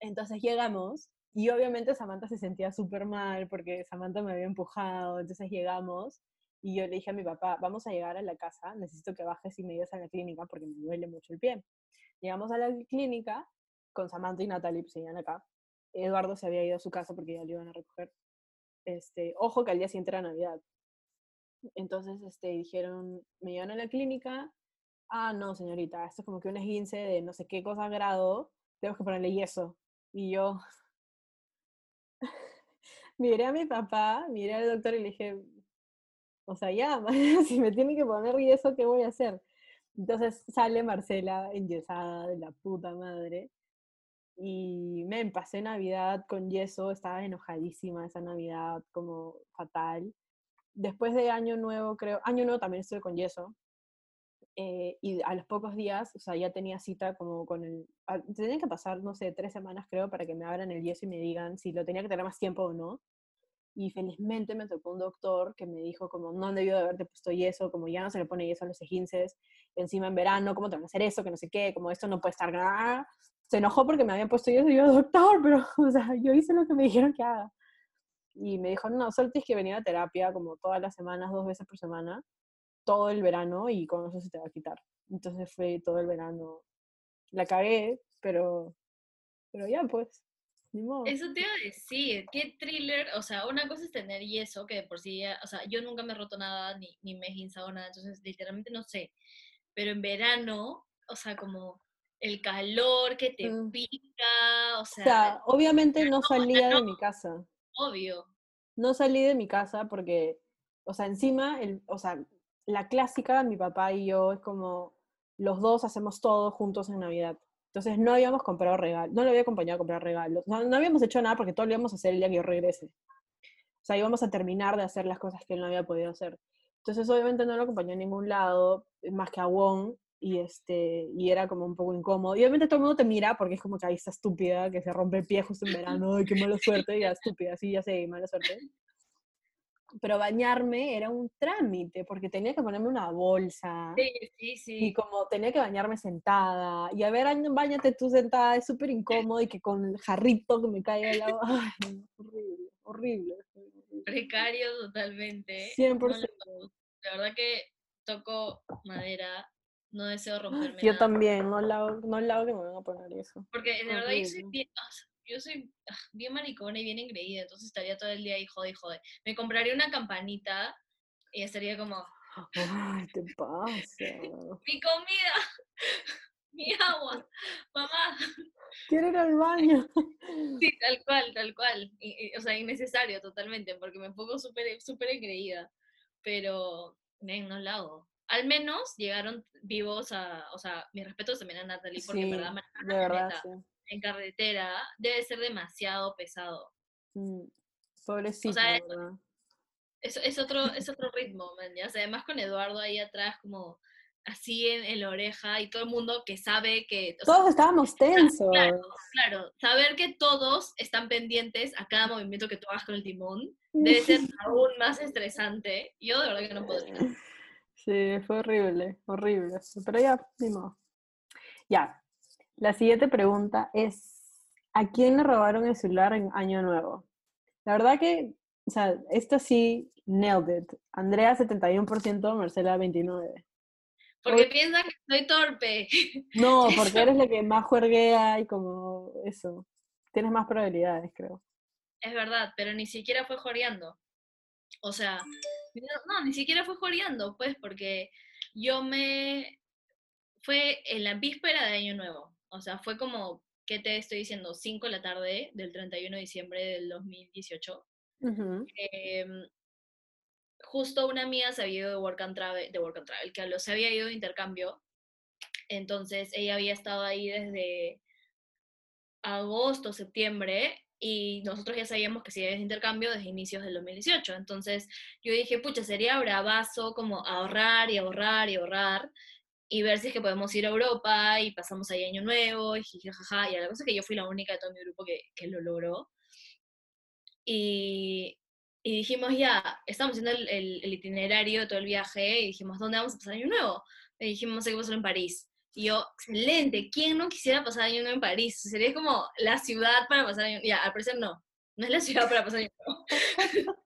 Entonces llegamos, y obviamente Samantha se sentía súper mal porque Samantha me había empujado, entonces llegamos, y yo le dije a mi papá, vamos a llegar a la casa, necesito que bajes y me lleves a la clínica porque me duele mucho el pie. Llegamos a la clínica con Samantha y Natalie, pues seguían acá. Eduardo se había ido a su casa porque ya lo iban a recoger este, ojo que al día siguiente era Navidad. Entonces, este, dijeron, me llevan a la clínica, ah, no, señorita, esto es como que un esguince de no sé qué cosa grado, tenemos que ponerle yeso. Y yo miré a mi papá, miré al doctor y le dije, o sea, ya, <laughs> si me tiene que poner yeso, ¿qué voy a hacer? Entonces sale Marcela enyesada de la puta madre y me pasé Navidad con yeso, estaba enojadísima esa Navidad, como fatal. Después de Año Nuevo, creo, Año Nuevo también estuve con yeso. Eh, y a los pocos días, o sea, ya tenía cita como con el... Tenía que pasar, no sé, tres semanas creo para que me abran el yeso y me digan si lo tenía que tener más tiempo o no. Y felizmente me tocó un doctor que me dijo como, no debió de haberte puesto yeso, como ya no se le pone yeso a los ejinces, encima en verano, ¿cómo te van a hacer eso? Que no sé qué, como esto no puede estar nada se enojó porque me habían puesto yo, yo doctor, pero, <laughs> o sea, yo hice lo que me dijeron que haga. Y me dijo, no, solo tienes que venir a terapia como todas las semanas, dos veces por semana, todo el verano y con eso se te va a quitar. Entonces fue todo el verano. La cagué, pero, pero ya pues. Ni modo. Eso te iba a decir, qué thriller, o sea, una cosa es tener yeso, que de por sí, o sea, yo nunca me he roto nada, ni, ni me he guinzado nada, entonces literalmente no sé, pero en verano, o sea, como el calor que te mm. pica, o sea... O sea, obviamente no salía de mi casa. Obvio. No salí de mi casa porque, o sea, encima, el, o sea, la clásica, mi papá y yo, es como, los dos hacemos todo juntos en Navidad. Entonces no habíamos comprado regalos, no le había acompañado a comprar regalos, no, habíamos hecho nada porque todo lo íbamos a hacer el día que yo regrese. O sea, íbamos a terminar de hacer las cosas que él no había podido hacer. Entonces obviamente no lo acompañé a ningún lado, más que a Wong, y, este, y era como un poco incómodo. Y obviamente todo el mundo te mira porque es como que ahí está estúpida, que se rompe el pie justo en verano, ¡ay, qué mala suerte! Ya estúpida, sí, ya sé, mala suerte. Pero bañarme era un trámite, porque tenía que ponerme una bolsa. Sí, sí, sí. Y como tenía que bañarme sentada. Y a ver, bañate tú sentada, es súper incómodo y que con el jarrito que me caiga el agua. <laughs> Ay, horrible, horrible, horrible. Precario totalmente. 100%. la verdad que toco madera no deseo romperme. Yo también, no lado, no lado que me van a poner eso. Porque de verdad yo soy bien, ah, yo soy ah, bien maricona y bien engreída, entonces estaría todo el día ahí jode y jode. Me compraría una campanita y estaría como... Ay, te <laughs> pasa. mi comida, <laughs> mi agua, mamá. Quiero ir al baño. Sí, tal cual, tal cual. o sea, innecesario totalmente, porque me pongo súper súper engreída. Pero, ven, no lo hago al menos llegaron vivos a, o sea, mis respetos también a Natalie, porque sí, verdad, de verdad, en carretera debe ser demasiado pesado. Mm, Pobrecito, sea, ¿verdad? Es, es, otro, es otro ritmo. O sea, además con Eduardo ahí atrás, como así en, en la oreja, y todo el mundo que sabe que... o sea, Todos estábamos <laughs> tensos. Claro, claro, saber que todos están pendientes a cada movimiento que tú hagas con el timón <laughs> debe ser aún más estresante. Yo de verdad que no podría. Sí, fue horrible, horrible. Pero ya, ni modo. Ya. La siguiente pregunta es: ¿A quién le robaron el celular en Año Nuevo? La verdad que, o sea, esto sí, nailed it. Andrea 71%, Marcela 29%. Porque Oye. piensan que soy torpe. <laughs> No, porque eres la que más juerguea y como eso. Tienes más probabilidades, creo. Es verdad, pero ni siquiera fue joreando. O sea, no, no, ni siquiera fue joreando, pues, porque yo me... Fue en la víspera de Año Nuevo. O sea, fue como, ¿qué te estoy diciendo? 5 de la tarde del 31 de diciembre del 2018. Ujú. Em, justo una amiga se había ido de Work and Travel, de Work and Travel, que lo- se había ido de intercambio. Entonces, ella había estado ahí desde agosto, septiembre, y nosotros ya sabíamos que iba de intercambio desde inicios del 2018. Entonces yo dije, pucha, sería bravazo como ahorrar y ahorrar y ahorrar y ver si es que podemos ir a Europa y pasamos ahí año nuevo y jijajaja. Y la cosa es que yo fui la única de todo mi grupo que, que lo logró. Y, y dijimos, ya, estamos haciendo el, el- el itinerario de todo el viaje y dijimos, ¿dónde vamos a pasar año nuevo? Y dijimos, hay que pasarlo en París. Y yo, excelente, ¿quién no quisiera pasar año nuevo en París? Sería como la ciudad para pasar año Ya, al parecer no, no es la ciudad para pasar año nuevo. <laughs>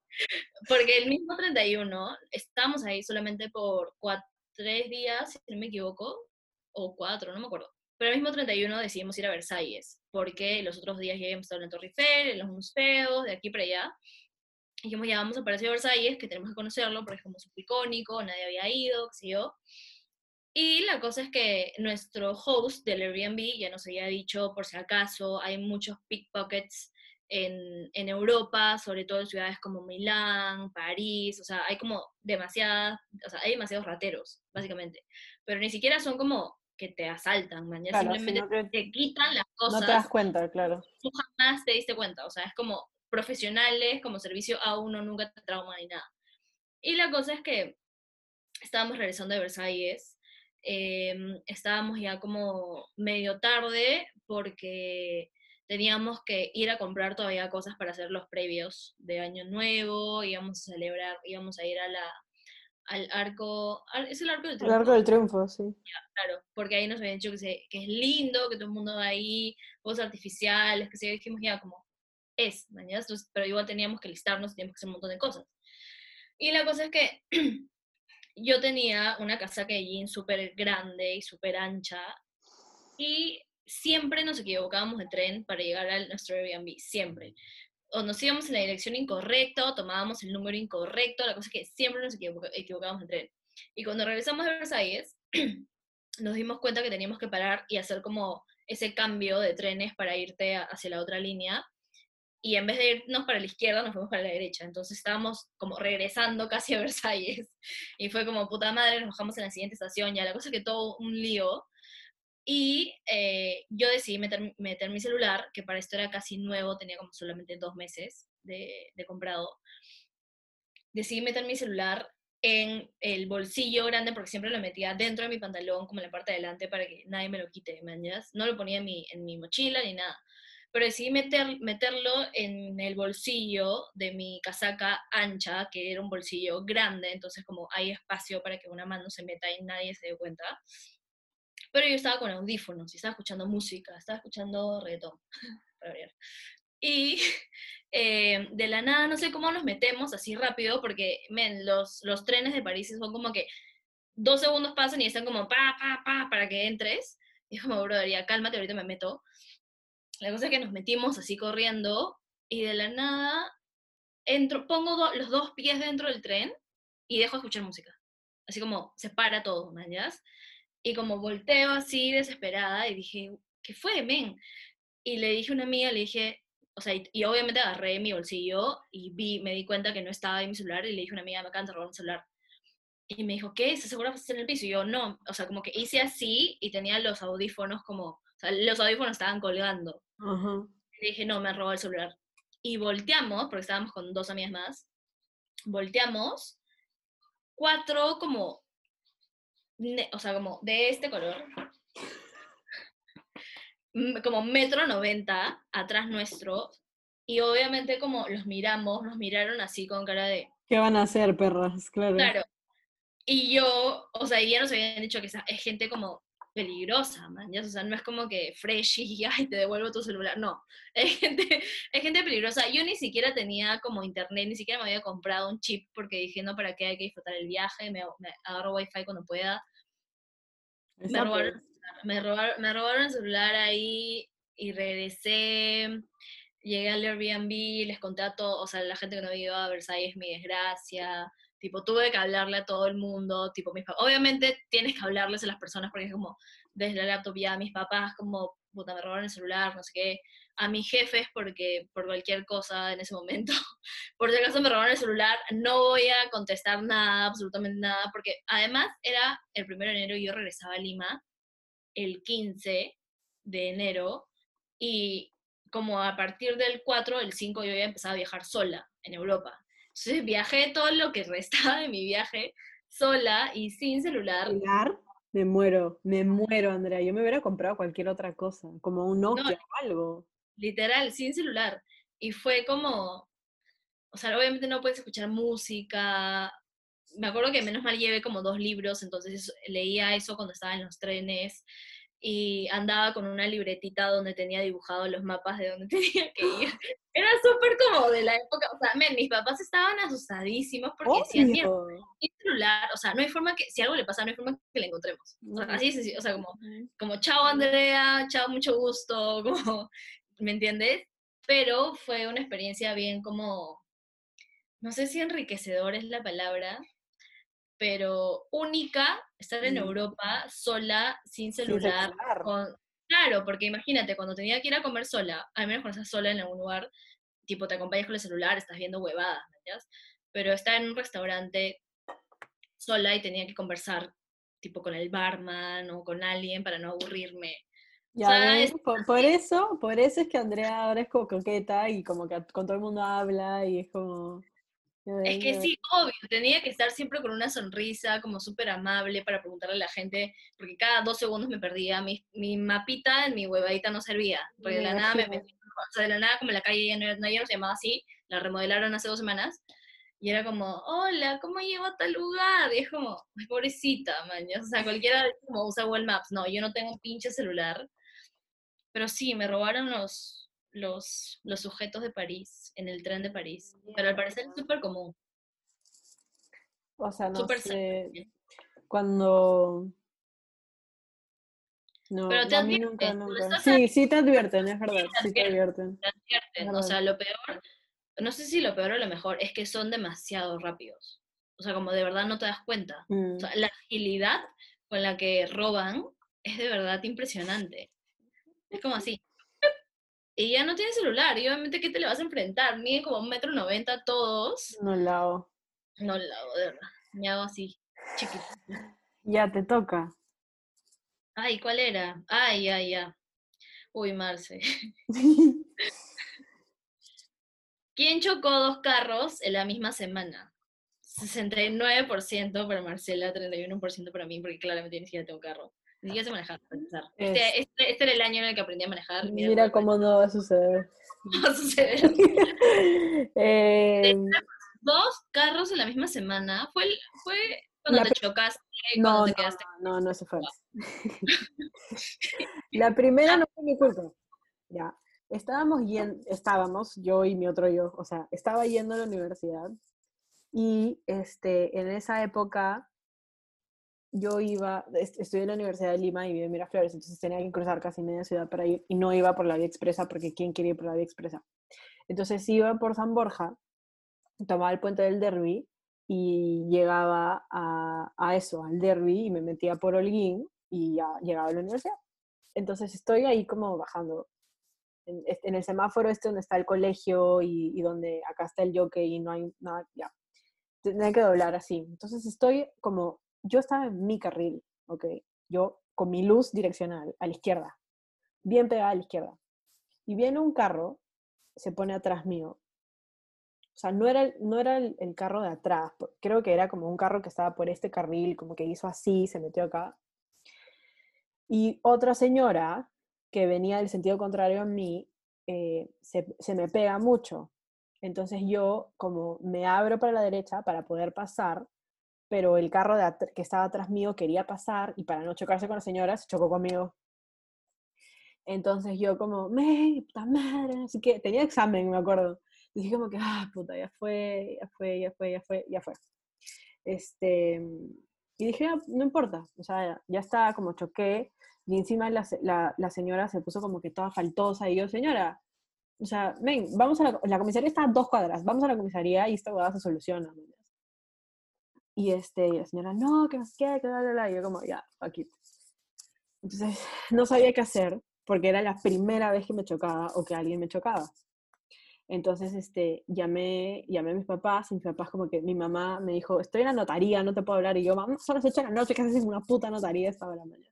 Porque el mismo 31, estamos ahí solamente por cuatro, tres días, si no me equivoco, o cuatro, no me acuerdo. Pero el mismo 31 decidimos ir a Versalles, porque los otros días ya habíamos estado en la Torre Eiffel, en los museos, de aquí para allá. Y dijimos, ya vamos a Palacio de Versalles, que tenemos que conocerlo, porque es como súper icónico, nadie había ido, qué sé yo. Y la cosa es que nuestro host del Airbnb ya nos había dicho, por si acaso, hay muchos pickpockets en, en Europa, sobre todo en ciudades como Milán, París, o sea, hay como demasiadas, o sea, hay demasiados rateros, básicamente. Pero ni siquiera son como que te asaltan, man, ya Claro, simplemente te quitan las no cosas te das cuenta, claro. tú jamás te diste cuenta, o sea, es como profesionales, como servicio a uno, nunca te trauma ni nada. Y la cosa es que estábamos regresando de Versalles, eh, estábamos ya como medio tarde porque teníamos que ir a comprar todavía cosas para hacer los previos de Año Nuevo, íbamos a celebrar, íbamos a ir a la, al arco, es el arco del El triunfo, arco del triunfo, sí. claro, porque ahí nos habían dicho que, se- que es lindo, que todo el mundo va ahí, fuegos artificiales, que se dijimos ya como es, mañana, pero igual teníamos que listarnos, teníamos que hacer un montón de cosas. Y la cosa es que <clears throat> yo tenía una casaca de jeans súper grande y súper ancha y siempre nos equivocábamos de tren para llegar a nuestro Airbnb, siempre. O nos íbamos en la dirección incorrecta o tomábamos el número incorrecto, la cosa es que siempre nos equivocábamos de tren. Y cuando regresamos de Versalles, <clears throat> nos dimos cuenta que teníamos que parar y hacer como ese cambio de trenes para irte hacia la otra línea. Y en vez de irnos para la izquierda, nos fuimos para la derecha. Entonces estábamos como regresando casi a Versalles. <laughs> Y fue como, puta madre, nos bajamos en la siguiente estación. Ya la cosa es que todo un lío. Y eh, yo decidí meter, meter mi celular, que para esto era casi nuevo, tenía como solamente dos meses de, de comprado. Decidí meter mi celular en el bolsillo grande, porque siempre lo metía dentro de mi pantalón, como en la parte de adelante, para que nadie me lo quite, mañas. No lo ponía en mi, en mi mochila ni nada. Pero decidí meter, meterlo en el bolsillo de mi casaca ancha, que era un bolsillo grande, entonces como hay espacio para que una mano se meta y nadie se dé cuenta. Pero yo estaba con audífonos y estaba escuchando música, estaba escuchando reggaetón. <laughs> Y <laughs> eh, de la nada, no sé cómo nos metemos así rápido, porque, los, los trenes de París son como que dos segundos pasan y están como pa, pa, pa, para que entres. <laughs> Y es como, brother, ya cálmate, ahorita me meto. La cosa es que nos metimos así corriendo y de la nada entro, pongo do- los dos pies dentro del tren y dejo de escuchar música. Así como se para todo, ¿man? Y como volteo así desesperada y dije, ¿qué fue, men? Y le dije a una amiga, le dije, o sea, y, y obviamente agarré mi bolsillo y vi, me di cuenta que no estaba ahí mi celular y le dije a una amiga, me acaban de robar un celular. Y me dijo, ¿qué? ¿Estás segura que estás en el piso? Y yo, no. O sea, como que hice así y tenía los audífonos como, o sea, los audífonos estaban colgando. Ajá. Le dije, no, me han robado el celular. Y volteamos, porque estábamos con dos amigas más, volteamos, cuatro como, o sea, como de este color, como metro noventa atrás nuestro, y obviamente como los miramos, nos miraron así con cara de, ¿Qué van a hacer, perras? Claro. claro. Y yo, o sea, ya nos habían dicho que es gente como peligrosa, man, ¿ya? O sea, no es como que fresh y <laughs> ay, te devuelvo tu celular, no, <laughs> es gente, es gente peligrosa. Yo ni siquiera tenía como internet, ni siquiera me había comprado un chip porque dije, no, ¿para qué hay que disfrutar el viaje? Me, me agarro wifi cuando pueda. Me robaron, me, robaron, me robaron el celular ahí y regresé, llegué al Airbnb, les conté a todos, o sea, la gente que no había ido a Versalles mi desgracia, tipo, tuve que hablarle a todo el mundo, tipo, mis pa- obviamente tienes que hablarles a las personas porque es como, desde la laptop ya, mis papás como, puta, me robaron el celular, no sé qué, a mis jefes porque, por cualquier cosa en ese momento, <laughs> por si acaso me robaron el celular, no voy a contestar nada, absolutamente nada, porque además era el primero de enero y yo regresaba a Lima el 15 de enero y como a partir del 4, el 5 yo ya empezaba a viajar sola en Europa. Entonces viajé todo lo que restaba de mi viaje sola y sin celular. celular, me muero, me muero, Andrea. Yo me hubiera comprado cualquier otra cosa, como un Nokia o algo. literal, sin celular. Y fue como, o sea, obviamente no puedes escuchar música. Me acuerdo que menos mal llevé como dos libros, entonces leía eso cuando estaba en los trenes y andaba con una libretita donde tenía dibujados los mapas de donde <laughs> tenía que ir. Era súper como de la época, o sea, men, mis papás estaban asustadísimos porque Obvio. mi celular, o sea, no hay forma que, si algo le pasa, no hay forma que le encontremos. O sea, No. así es, o sea, como, como chao Andrea, chao, mucho gusto, <laughs> como, ¿me entiendes? Pero fue una experiencia bien como, no sé si enriquecedor es la palabra, pero única, estar en Mm. Europa sola, sin Sin celular, celular. con... Claro, porque imagínate, cuando tenía que ir a comer sola, al menos cuando estás sola en algún lugar, tipo te acompañas con el celular, estás viendo huevadas. Pero estaba en un restaurante sola y tenía que conversar tipo con el barman o con alguien para no aburrirme. Ya sea, ves, es- por, por eso, por eso es que Andrea ahora es como coqueta y como que con todo el mundo habla y es como... Es que sí, obvio, tenía que estar siempre con una sonrisa, como súper amable para preguntarle a la gente, porque cada dos segundos me perdía, mi, mi mapita en mi huevadita no servía, porque de la nada me metí, o sea, de la nada como la calle ya no, ya no se llamaba así, la remodelaron hace dos semanas, y era como, hola, ¿cómo llego a tal lugar? Y es como, pobrecita, man, o sea, cualquiera como usa Google Maps, no, yo no tengo un pinche celular, pero sí, me robaron los, los, los sujetos de París, en el tren de París, pero al parecer es súper común. O sea, no Súper sé, cuando... No, Pero te advierten, nunca, nunca. Sí, sí te advierten, es verdad, te sí te advierten. te advierten. O sea, lo peor, no sé si lo peor o lo mejor, es que son demasiado rápidos. O sea, como de verdad no te das cuenta. Mm. O sea, la agilidad con la que roban es de verdad impresionante. Es como así. Y ya no tienes celular, y obviamente, ¿qué te le vas a enfrentar? Miden como un metro noventa todos. No la hago. No lo hago, de verdad. Me hago así, chiquito. Ya te toca. Ay, ¿cuál era? Ay, ya, ya. Uy, Marce. <laughs> ¿Quién chocó dos carros en la misma semana? 69% para Marcela, 31% para mí, porque claramente ni siquiera tengo carro. Ni siquiera sé manejar, Este, este, este era el año en el que aprendí a manejar. Mira cómo no va a suceder. <laughs> va a suceder. <laughs> Eh, Dos carros en la misma semana. Fue, el- fue cuando La te chocaste, no, cuando te no, quedaste. no, no, eso fue. <laughs> La primera no fue mi culpa. Ya. Estábamos yendo, estábamos, yo y mi otro yo, o sea, estaba yendo a la universidad y este, en esa época yo iba, est- estudié en la Universidad de Lima y viví en Miraflores, entonces tenía que cruzar casi media ciudad para ir y no iba por la vía expresa porque ¿quién quería ir por la vía expresa? Entonces iba por San Borja, tomaba el puente del Derby y llegaba a, a eso, al Derby y me metía por Holguín y ya llegaba a la universidad. Entonces estoy ahí como bajando. En, este- el semáforo este donde está el colegio y, y donde acá está el jockey y no hay nada, ya. tenía que doblar así. Entonces estoy como, yo estaba en mi carril, ¿ok? Yo con mi luz direccional a la izquierda, bien pegada a la izquierda. Y viene un carro, se pone atrás mío. O sea, no era, no era el, carro de atrás, creo que era como un carro que estaba por este carril, como que hizo así, se metió acá. Y otra señora que venía del sentido contrario a mí, eh, se, se me pega mucho. Entonces yo como me abro para la derecha para poder pasar, pero el carro que estaba atrás mío quería pasar y para no chocarse con la señora se chocó conmigo. Entonces yo como, me, puta madre, así que tenía examen, me acuerdo. Dije como que, ah, puta, ya fue, ya fue, ya fue, ya fue, ya fue. Este, y dije, "Ah, no importa, o sea, ya está, como choqué, y encima la, la, la señora se puso como que toda faltosa, y yo, señora, o sea, ven, vamos a la, la comisaría está a dos cuadras, vamos a la comisaría y esta huevada se soluciona. Y este, y la señora, no, que no sé qué, que bla, bla, bla", y yo como, ya, it. Entonces, <laughs> no sabía qué hacer, porque era la primera vez que me chocaba o que alguien me chocaba. Entonces, este, llamé, llamé a mis papás, y mis papás como que, mi mamá me dijo, estoy en la notaría, no te puedo hablar, y yo, mamá, son las 8 de la noche, ¿qué haces en una puta notaría esta hora de la mañana?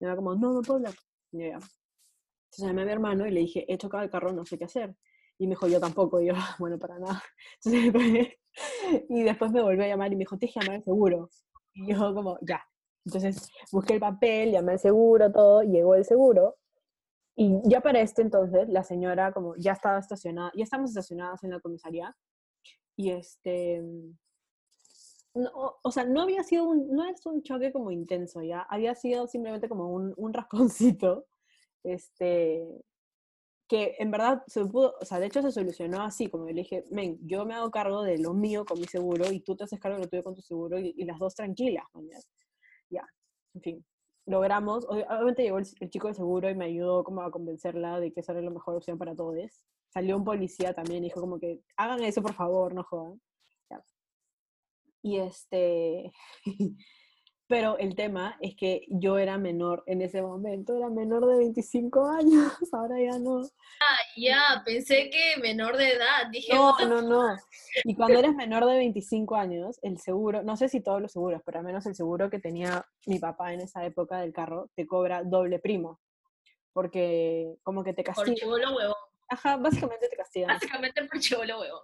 Y me como, no, no puedo hablar. Y yo, ya. Entonces llamé a mi hermano y le dije, he chocado el carro, no sé qué hacer. Y me dijo, yo tampoco. Y yo, <laughs> bueno, para nada. <laughs> Entonces, me. Y después me volvió a llamar y me dijo, tienes que llamar al seguro. Y yo como, ya. Entonces busqué el papel, llamé al seguro, todo, llegó el seguro. Y ya para este entonces, la señora como ya estaba estacionada, ya estamos estacionadas en la comisaría. Y este, no, o sea, no había sido un, no es un choque como intenso, ya, había sido simplemente como un, un rasponcito, este, que en verdad se pudo, o sea, de hecho se solucionó así, como yo le dije, men, yo me hago cargo de lo mío con mi seguro y tú te haces cargo de lo tuyo con tu seguro y, y las dos tranquilas, man, ya. Ya, en fin, logramos, ob- obviamente llegó el, el chico del seguro y me ayudó como a convencerla de que esa era la mejor opción para todos. Salió un policía también y dijo como que, hagan eso por favor, no jodan. Ya. Y este, <laughs> pero el tema es que yo era menor en ese momento, era menor de 25 años, <laughs> ahora ya no. Ya, pensé que menor de edad. Dije, No, no, no. Y cuando eres menor de 25 años, el seguro, no sé si todos los seguros, pero al menos el seguro que tenía mi papá en esa época del carro, te cobra doble primo. Porque como que te por castiga. chivolo huevón. Ajá, básicamente te castigan. Básicamente por chivolo huevón.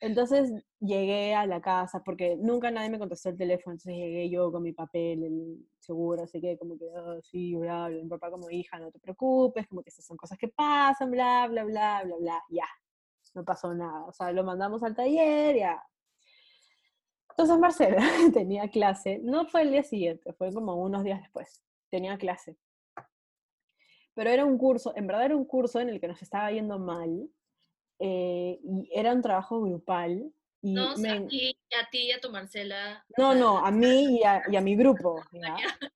Entonces llegué a la casa porque nunca nadie me contestó el teléfono, entonces llegué yo con mi papel, el seguro, así que como que, "Ah, sí, bla, bla, mi papá como hija, no te preocupes, como que estas son cosas que pasan, bla, bla, bla, bla, bla, ya, no pasó nada, o sea, lo mandamos al taller, ya. Entonces Marcela <laughs> tenía clase, no fue el día siguiente, fue como unos días después, tenía clase. Pero era un curso, en verdad era un curso en el que nos estaba yendo mal, eh, y era un trabajo grupal. Y No, men, a ti, a ti y a tu Marcela. no, no, a mí y a, y a mi grupo. <laughs>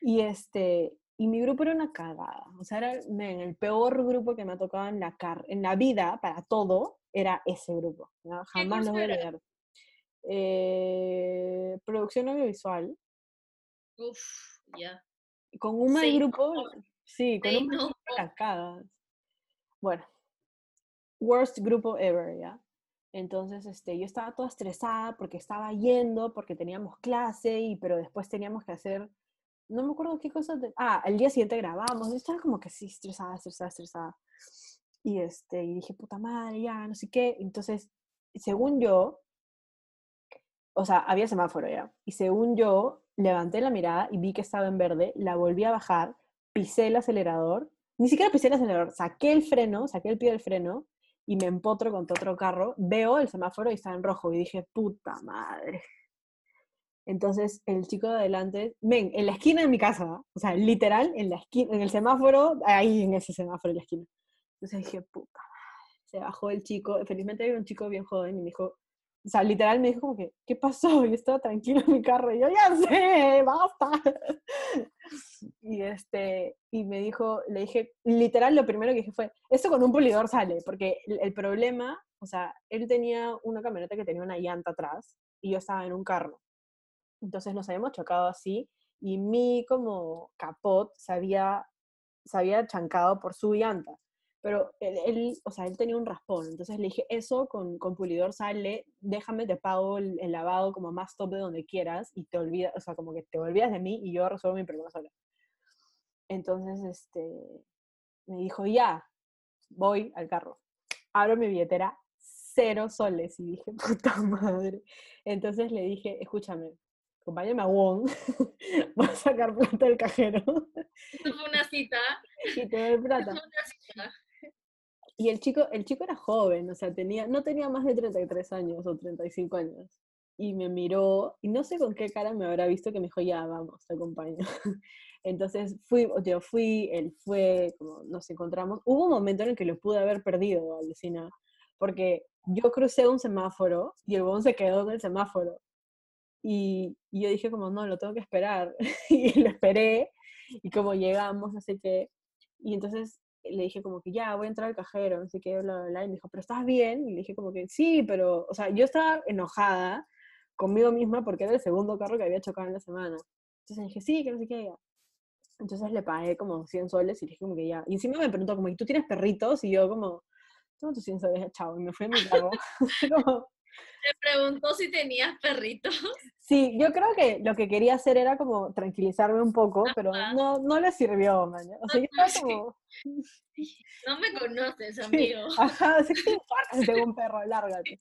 Y este, y mi grupo era una cagada. O sea, era el peor grupo que me ha tocado en la, car en la vida, para todo, era ese grupo. ¿ya? ¿Qué Jamás lo voy a olvidar. Eh, producción audiovisual. Uf, ya. Con un mal no grupo. Sí, con un no. Bueno, worst grupo ever, ¿ya? Entonces, este, yo estaba toda estresada porque estaba yendo, porque teníamos clase, y, pero después teníamos que hacer, no me acuerdo qué cosa, ah, el día siguiente grabamos, yo estaba como que sí, estresada, estresada, estresada. Y, este, y dije, puta madre, ya, no sé qué. Entonces, según yo, o sea, había semáforo ya, y según yo, levanté la mirada y vi que estaba en verde, la volví a bajar, pisé el acelerador, ni siquiera pisé el acelerador, saqué el freno, saqué el pie del freno, y me empotro contra otro carro, veo el semáforo y está en rojo, y dije, puta madre. Entonces el chico de adelante, ven, en la esquina de mi casa, o sea, literal, en la esquina, en el semáforo, ahí en ese semáforo en la esquina. Entonces dije, puta. Se bajó el chico, felizmente había un chico bien joven y me dijo, o sea, literal me dijo como que, ¿qué pasó? Y estaba tranquilo en mi carro, y yo, ya sé, basta. <laughs> Y, este, y me dijo, le dije, literal lo primero que dije fue, esto con un pulidor sale, porque el, el problema, o sea, él tenía una camioneta que tenía una llanta atrás y yo estaba en un carro. Entonces nos habíamos chocado así y mi como capot se había, se había chancado por su llanta. Pero él, él, o sea, él tenía un raspón, entonces le dije, eso con, con pulidor sale, déjame, te pago el, el lavado como más top de donde quieras y te olvidas, o sea, como que te olvidas de mí y yo resuelvo mi problema sola. Entonces, este, me dijo, ya, voy al carro. Abro mi billetera, cero soles. Y dije, <laughs> puta madre. Entonces le dije, escúchame, acompáñame a Wong, <laughs> voy a sacar plata del cajero Eso fue una cita. <laughs> y te doy plata. Eso fue una cita. Y el chico, el chico era joven, o sea, tenía, no tenía más de 33 años o 35 años. Y me miró, y no sé con qué cara me habrá visto que me dijo, ya, vamos, te acompaño. <laughs> Entonces fui, yo fui, él fue, como nos encontramos. Hubo un momento en el que lo pude haber perdido, Alucina, porque yo crucé un semáforo y el huevón se quedó en el semáforo. Y, y yo dije como, no, lo tengo que esperar. <laughs> y lo esperé, y como llegamos, no sé qué. Y entonces le dije como que ya, voy a entrar al cajero, no sé qué, bla, bla, bla. Y me dijo, pero ¿estás bien? Y le dije como que sí, pero, o sea, yo estaba enojada conmigo misma porque era el segundo carro que había chocado en la semana. Entonces dije, sí, que no sé qué, ya. Entonces le pagué como 100 soles y le dije como que ya. Y encima me preguntó como, ¿y tú tienes perritos? Y yo como, tengo tus 100 soles, chao. Y me fui a mi carro. <laughs> Como, Te preguntó si tenías perritos. sí, yo creo que lo que quería hacer era como tranquilizarme un poco, pero Ajá. no, no le sirvió, man. O sea, yo estaba Sí. como, No me <laughs> conoces, sí, amigo. ajá, así que importa si tengo un <laughs> perro, lárgate.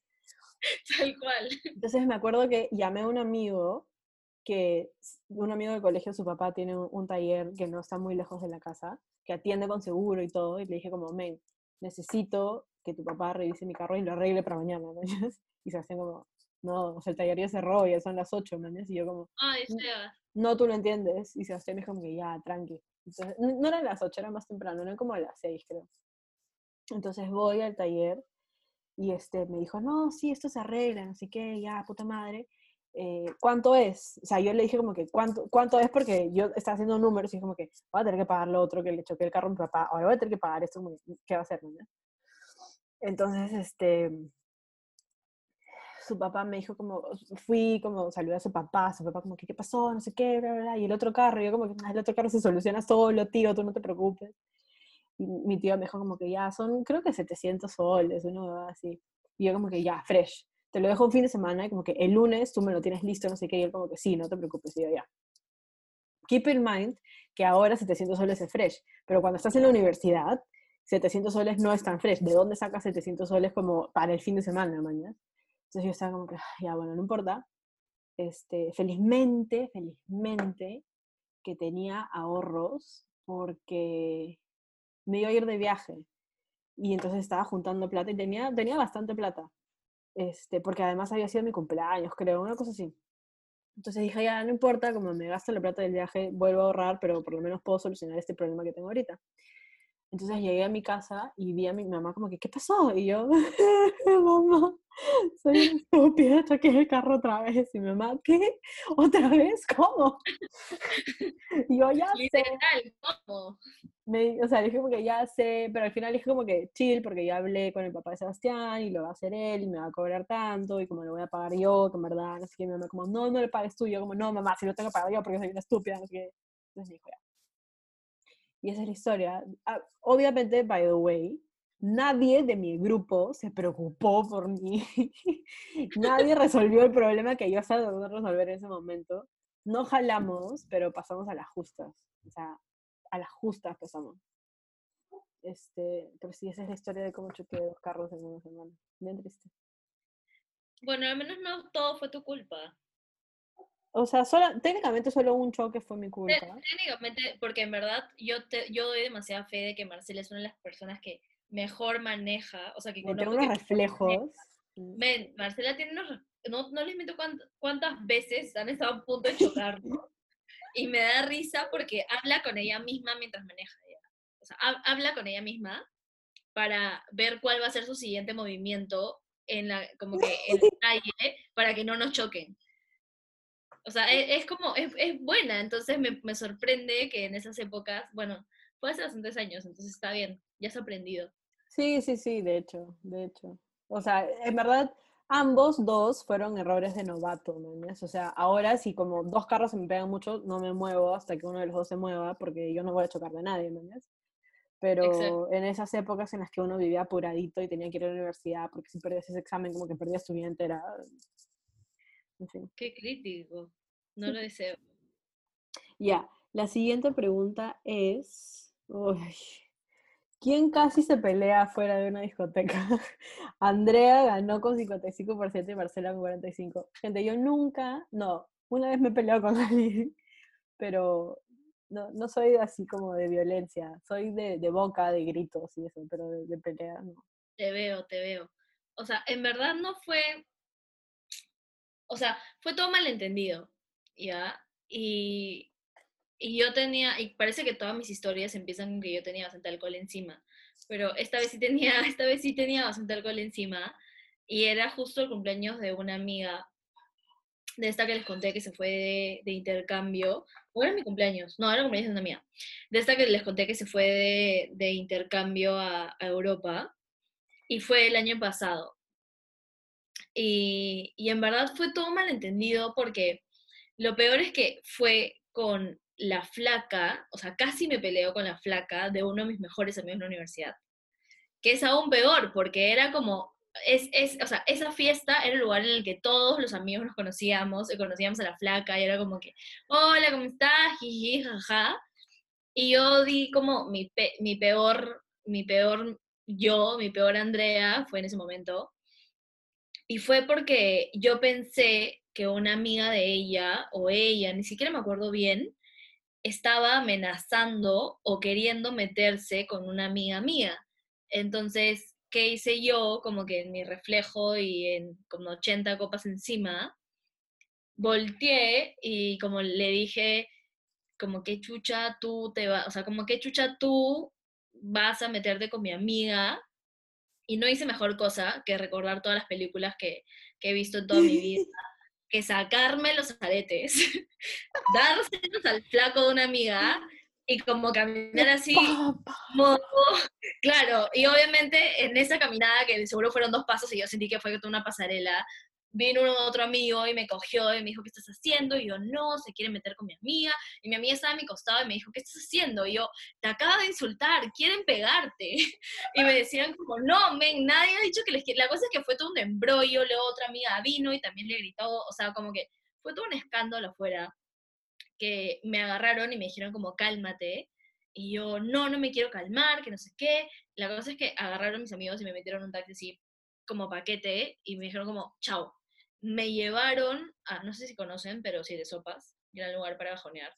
Tal cual. Entonces me acuerdo que llamé a un amigo, que un amigo del colegio, su papá tiene un, un taller que no está muy lejos de la casa, que atiende con seguro y todo, y le dije como, men, necesito que tu papá revise mi carro y lo arregle para mañana, ¿no? <laughs> Y se hacen como, no, o sea, el taller ya cerró, ya son las 8, ¿no? Y yo como, Ay, Seba. no, tú lo entiendes. Y Sebastián me dijo como que ya, tranqui. Entonces, no, eran las 8, era más temprano, eran como las 6, creo. Entonces voy al taller y este, me dijo, no, sí, esto se arregla, no sé qué, ya, puta madre. eh, ¿Cuánto es? O sea, yo le dije como que, ¿cuánto, ¿cuánto es? Porque yo estaba haciendo números y como que, voy a tener que pagar lo otro que le choqué el carro a mi papá, ahora voy a tener que pagar esto, que, ¿qué va a hacer? no? Entonces, este, su papá me dijo como, fui como, saludé a su papá, su papá como que, ¿qué pasó? No sé qué, bla, bla, bla. Y el otro carro, yo como que, "Ah, el otro carro se soluciona solo, tío, tú no te preocupes. Y mi tío me dijo como que ya, son creo que 700 soles, uno así. Y yo como que ya, fresh. Te lo dejo un fin de semana y como que el lunes tú me lo tienes listo, no sé qué, y él como que sí, no te preocupes, y yo ya. Keep in mind que ahora 700 soles es fresh, pero cuando estás en la universidad, 700 soles no es tan fresh. ¿De dónde sacas 700 soles como para el fin de semana, mañana? Entonces yo estaba como que, "Ah, ya, bueno, no importa. Este, felizmente, felizmente, que tenía ahorros porque me iba a ir de viaje. Y entonces estaba juntando plata y tenía, tenía bastante plata. Este, porque además había sido mi cumpleaños, creo, una cosa así. Entonces dije, ya, no importa, como me gasto la plata del viaje, vuelvo a ahorrar, pero por lo menos puedo solucionar este problema que tengo ahorita. Entonces llegué a mi casa y vi a mi mamá como que, ¿qué pasó? Y yo, <laughs> <laughs> mamá, soy estúpida, choqué el carro otra vez. Y mi mamá, ¿qué? ¿Otra vez? ¿Cómo? <laughs> Y yo, ya sé. Literal, ¿cómo? Me- o sea, dije como que ya sé, pero al final dije como que chill, porque ya hablé con el papá de Sebastián y lo va a hacer él y me va a cobrar tanto y como lo voy a pagar yo, que en verdad, no sé qué, mi mamá como, no, no le pagues tú, Y yo como, no, mamá, si lo tengo que pagar yo porque soy una estúpida, no sé qué. Entonces dijo ya. Y esa es la historia. Ah, obviamente, by the way, nadie de mi grupo se preocupó por mí. <laughs> nadie resolvió el problema que yo estaba tratando de resolver en ese momento. No jalamos, pero pasamos a las justas. O sea, a las justas pasamos. Este, pero sí, esa es la historia de cómo choqué dos carros en una semana. Bien triste. Bueno, al menos no todo fue tu culpa. O sea, sola- técnicamente solo un choque fue mi culpa. Técnicamente, porque en verdad yo, te, yo doy demasiada fe de que Marcela es una de las personas que mejor maneja, o sea, que conozco unos reflejos. Men, Marcela tiene unos... No, no les miento cuánt- cuántas veces han estado a punto de chocar, ¿no? Y me da risa porque habla con ella misma mientras maneja. ella. O sea, ha- habla con ella misma para ver cuál va a ser su siguiente movimiento en la, como que en la <laughs> calle para que no nos choquen. O sea, e, es, es como, es, es buena, entonces me, me sorprende que en esas épocas, bueno, fue hace bastantes años, entonces está bien, ya has aprendido. Sí, sí, sí, de hecho, de hecho. O sea, en verdad, ambos dos fueron errores de novato, ¿mañas? O sea, ahora si como dos carros se me pegan mucho, no me muevo hasta que uno de los dos se mueva, porque yo no voy a chocar de nadie, ¿mañas? pero en esas épocas en las que uno vivía apuradito y tenía que ir a la universidad, porque si perdías ese examen, como que perdías tu vida entera. Qué crítico. No lo deseo. Ya, la siguiente pregunta es... ¿Quién casi se pelea fuera de una discoteca? <laughs> Andrea ganó con 55% y Marcela con 45%. Gente, yo nunca, no, una vez me he peleado con <laughs> alguien, pero no, no soy así como de violencia, soy de, de boca, de gritos y eso, pero de, de pelea no. Te veo, te veo. O sea, en verdad no fue, o sea, fue todo malentendido, ¿ya? Y, y yo tenía, y parece que todas mis historias empiezan con que yo tenía bastante alcohol encima, pero esta vez sí tenía, <laughs> esta vez sí tenía bastante alcohol encima, y era justo el cumpleaños de una amiga, de esta que les conté que se fue de, intercambio, o era mi cumpleaños, no, era el cumpleaños de una amiga, de esta que les conté que se fue de, intercambio a Europa, y fue el año pasado. Y, en verdad fue todo malentendido porque lo peor es que fue con la flaca, o sea, casi me peleo con la flaca de uno de mis mejores amigos en la universidad. Que es aún peor, porque era como, es, es, o sea, esa fiesta era el lugar en el que todos los amigos nos conocíamos, y conocíamos a la flaca, y era como que, hola, ¿cómo estás? Jiji, jaja. Y yo di como mi, pe, mi peor, mi peor yo, mi peor Andrea, fue en ese momento. Y fue porque yo pensé que una amiga de ella, o ella, ni siquiera me acuerdo bien, estaba amenazando o queriendo meterse con una amiga mía. Entonces, ¿qué hice yo? Como que en mi reflejo y en como 80 copas encima, volteé y como le dije, como que chucha tú te vas, o sea, como que chucha tú vas a meterte con mi amiga. Y no hice mejor cosa que recordar todas las películas que, que he visto en toda mi vida <laughs> que sacarme los aretes, <laughs> dárselos al flaco de una amiga y como caminar así, modo, <laughs> claro, y obviamente en esa caminada, que seguro fueron dos pasos y yo sentí que fue toda una pasarela, vino otro amigo y me cogió y me dijo, ¿qué estás haciendo? Y yo, no, se quiere meter con mi amiga. Y mi amiga estaba a mi costado y me dijo, ¿qué estás haciendo? Y yo, te acaba de insultar, quieren pegarte. <laughs> Y me decían como, no, men, nadie ha dicho que les quiere. La cosa es que fue todo un embrollo, luego otra amiga vino y también le gritó, o sea, como que fue todo un escándalo afuera, que me agarraron y me dijeron como, cálmate. Y yo, no, no me quiero calmar, que no sé qué. La cosa es que agarraron mis amigos y me metieron un taxi como paquete y me dijeron como, chao, me llevaron a, no sé si conocen, pero sí de sopas, gran lugar para bajonear,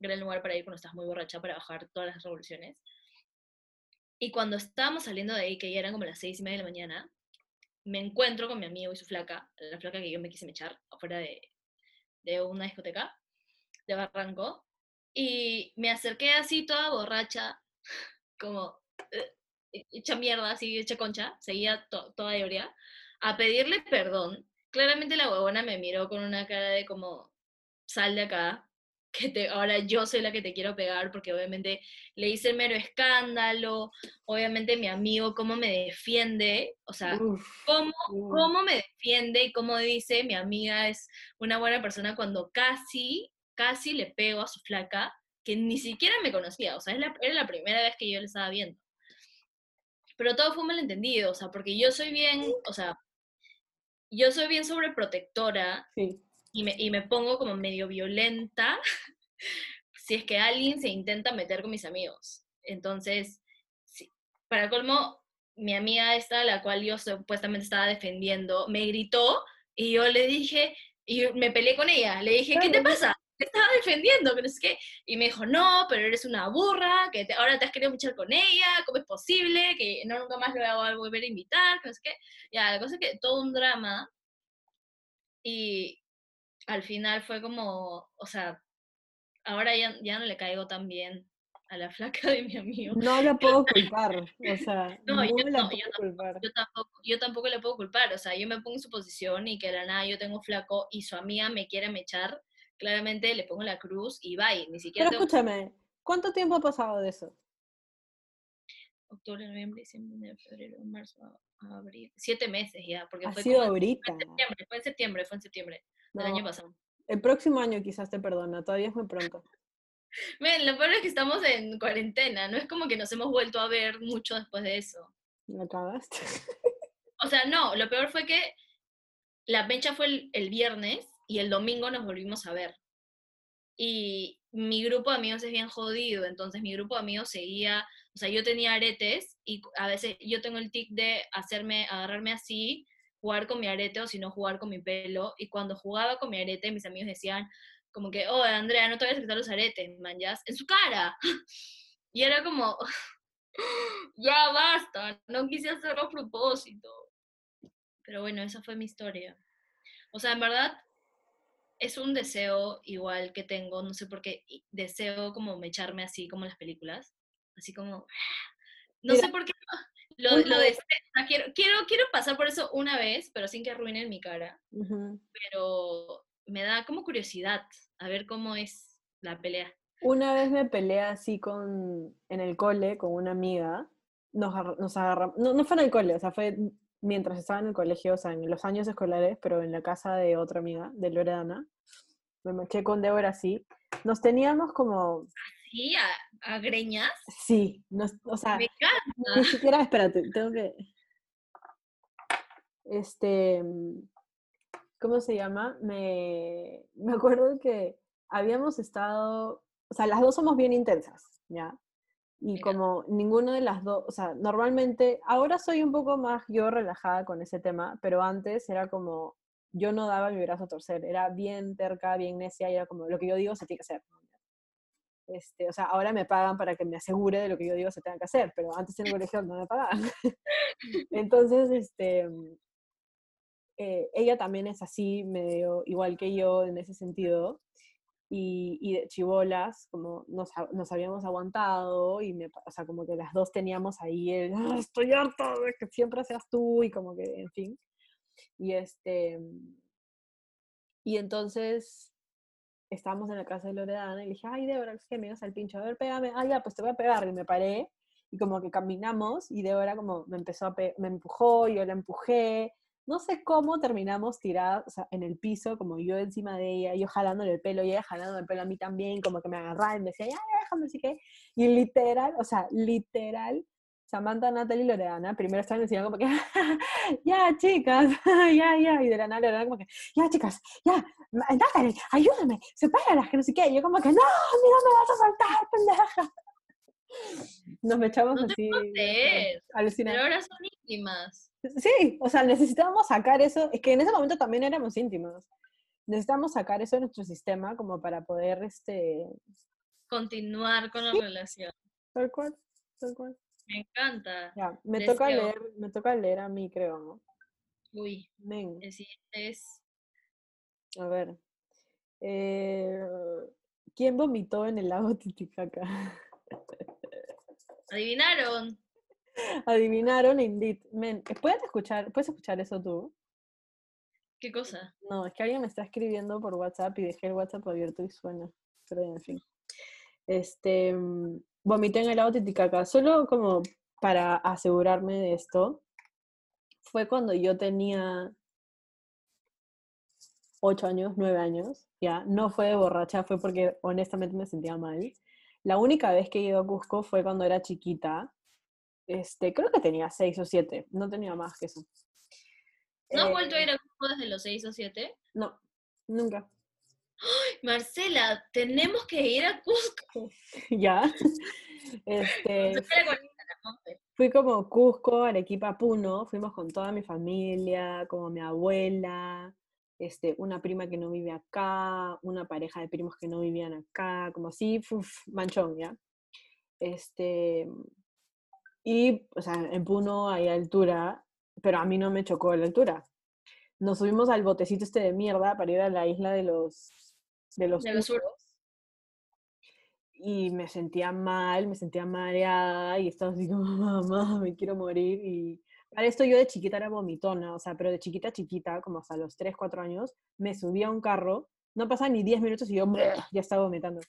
gran lugar para ir cuando estás muy borracha para bajar todas las revoluciones. Y cuando estábamos saliendo de ahí, que ya eran como las seis y media de la mañana, me encuentro con mi amigo y su flaca, la flaca que yo me quise echar afuera de, de una discoteca de Barranco, y me acerqué así toda borracha, <laughs> como eh, hecha mierda, así hecha concha, seguía to toda ebria, a pedirle perdón claramente la huevona me miró con una cara de como, sal de acá, que te, ahora yo soy la que te quiero pegar, porque obviamente le hice el mero escándalo, obviamente mi amigo cómo me defiende, o sea, cómo, cómo me defiende y cómo dice mi amiga es una buena persona cuando casi, casi le pego a su flaca, que ni siquiera me conocía, o sea, es la, era la primera vez que yo le estaba viendo. Pero todo fue un malentendido, o sea, porque yo soy bien, o sea, yo soy bien sobreprotectora Sí. y, me, y me pongo como medio violenta <laughs> si es que alguien se intenta meter con mis amigos. Entonces, sí, para colmo, mi amiga esta, la cual yo supuestamente estaba defendiendo, me gritó y yo le dije, y me peleé con ella, le dije, ¿qué te pasa? Te estaba defendiendo, que no sé qué. Y me dijo, no, pero eres una burra, que te- ahora te has querido echar con ella, ¿cómo es posible? Que no nunca más lo voy a volver a invitar, que no sé qué. Ya, la cosa es que todo un drama. Y al final fue como, o sea, ahora ya, ya no le caigo tan bien a la flaca de mi amigo. No la <laughs> puedo culpar, o sea, No, no, yo la no, puedo yo culpar. Yo tampoco, yo tampoco le puedo culpar, o sea, yo me pongo en su posición y que de la nada yo tengo flaco y su amiga me quiere mechar, claramente le pongo la cruz y bye, ni siquiera Pero tengo escúchame, ¿cuánto tiempo ha pasado de eso? octubre, noviembre, diciembre, enero, febrero, marzo, abril, siete meses ya, porque Ha fue sido como ahorita. fue en septiembre, fue en septiembre, fue en septiembre del año pasado. el próximo año quizás te perdona, todavía es muy pronto. <laughs> Lo peor es que estamos en cuarentena, no es como que nos hemos vuelto a ver mucho después de eso. ¿Me cagaste? O sea, no, lo peor fue que la fecha fue el, el viernes y el domingo nos volvimos a ver. Y mi grupo de amigos es bien jodido, entonces mi grupo de amigos seguía, o sea, yo tenía aretes y a veces yo tengo el tic de hacerme, agarrarme así, jugar con mi arete o si no jugar con mi pelo. Y cuando jugaba con mi arete, mis amigos decían como que, oh, Andrea, no te vayas a quitar los aretes, man, ya, en su cara. <laughs> Y era como, <laughs> ya basta, no quise hacerlo a propósito. Pero bueno, esa fue mi historia. O sea, en verdad, es un deseo igual que tengo, no sé por qué, deseo como echarme así como en las películas, así como, <sighs> no Mira, sé por qué, <laughs> lo, lo deseo, quiero, quiero, quiero pasar por eso una vez, pero sin que arruinen mi cara, pero me da como curiosidad a ver cómo es la pelea. Una vez me peleé así con, en el cole con una amiga, nos, nos agarramos, no, no fue en el cole, o sea, fue mientras estaba en el colegio, o sea, en los años escolares, pero en la casa de otra amiga, de Loredana, me marché con Débora así, nos teníamos como, ¿Sí? ¿A, a greñas? sí, nos, o sea, Me encanta. ni siquiera, espérate, tengo que, este, ¿cómo se llama? Me, me acuerdo que habíamos estado, o sea, las dos somos bien intensas, ¿ya? Y Ya. como ninguno de las dos, o sea, normalmente, ahora soy un poco más yo relajada con ese tema, pero antes era como, yo no daba mi brazo a torcer, era bien terca, bien necia, y era como, lo que yo digo se tiene que hacer. Este, o sea, ahora me pagan para que me asegure de lo que yo digo se tenga que hacer, pero antes en el colegio no me pagaban. <laughs> Entonces, este, eh, ella también es así, medio igual que yo en ese sentido. Y, y de chivolas, como nos, nos habíamos aguantado, y me, o sea, como que las dos teníamos ahí el, "Ah, estoy harta de que siempre seas tú, y como que, en fin. Y este, y entonces estábamos en la casa de Loredana y le dije, ay, Débora, es que me ibas al pincho, a ver, pégame, ah, ya, pues te voy a pegar, y me paré, y como que caminamos, y Débora como me empezó a, me empujó, yo la empujé, no sé cómo terminamos tiradas en el piso, como yo encima de ella, yo jalándole el pelo, y ella jalándome el pelo a mí también, como que me agarraba y me decía, ya, déjame, así que, y literal, o sea, literal, Samantha, Natalie y Loredana, primero estaban diciendo como que, <laughs> ya, chicas, <laughs> ya, ya, y de la nada como que, ya, chicas, ya, Natalie, ayúdame, sepáralas, que no sé qué, y yo como que, no, no me vas a soltar, pendeja. Nos echamos No así, creer. Pero alucinando. ahora son íntimas. Sí, o sea, necesitábamos sacar eso, es que en ese momento también éramos íntimos. Necesitamos sacar eso de nuestro sistema como para poder, este, Continuar con la Sí. relación. tal cual, tal cual. Me encanta. Ya, me toca leer, me toca leer a mí, creo, ¿no? Uy, Men, el siguiente es. a ver. Eh, ¿Quién vomitó en el lago Titicaca? ¿Adivinaron? Adivinaron, indeed. Men, ¿puedes escuchar, ¿puedes escuchar eso tú? ¿Qué cosa? No, es que alguien me está escribiendo por WhatsApp y dejé el WhatsApp abierto y suena. Pero en fin. Este, mm, vomité en el lago Titicaca. Solo como para asegurarme de esto, fue cuando yo tenía ocho años, nueve años, ya. No fue de borracha, fue porque honestamente me sentía mal. La única vez que he ido a Cusco fue cuando era chiquita. Este, creo que tenía seis o siete, no tenía más que eso. ¿No has Eh, vuelto a ir a Cusco desde los 6 o 7? No, nunca. Marcela, tenemos que ir a Cusco. <laughs> ya. <laughs> Este, fui como Cusco, Arequipa, Puno, fuimos con toda mi familia, como mi abuela, este, una prima que no vive acá, una pareja de primos que no vivían acá, como así, uf, manchón, ¿ya? Este, y, o sea, en Puno hay altura, pero a mí no me chocó la altura. Nos subimos al botecito este de mierda para ir a la isla de los, de los, De los y me sentía mal, me sentía mareada y estaba así como, mamá, me quiero morir. Y para esto yo de chiquita era vomitona, o sea, pero de chiquita, chiquita, como hasta los 3, 4 años, me subí a un carro, no pasaban ni 10 minutos y yo ya estaba vomitando.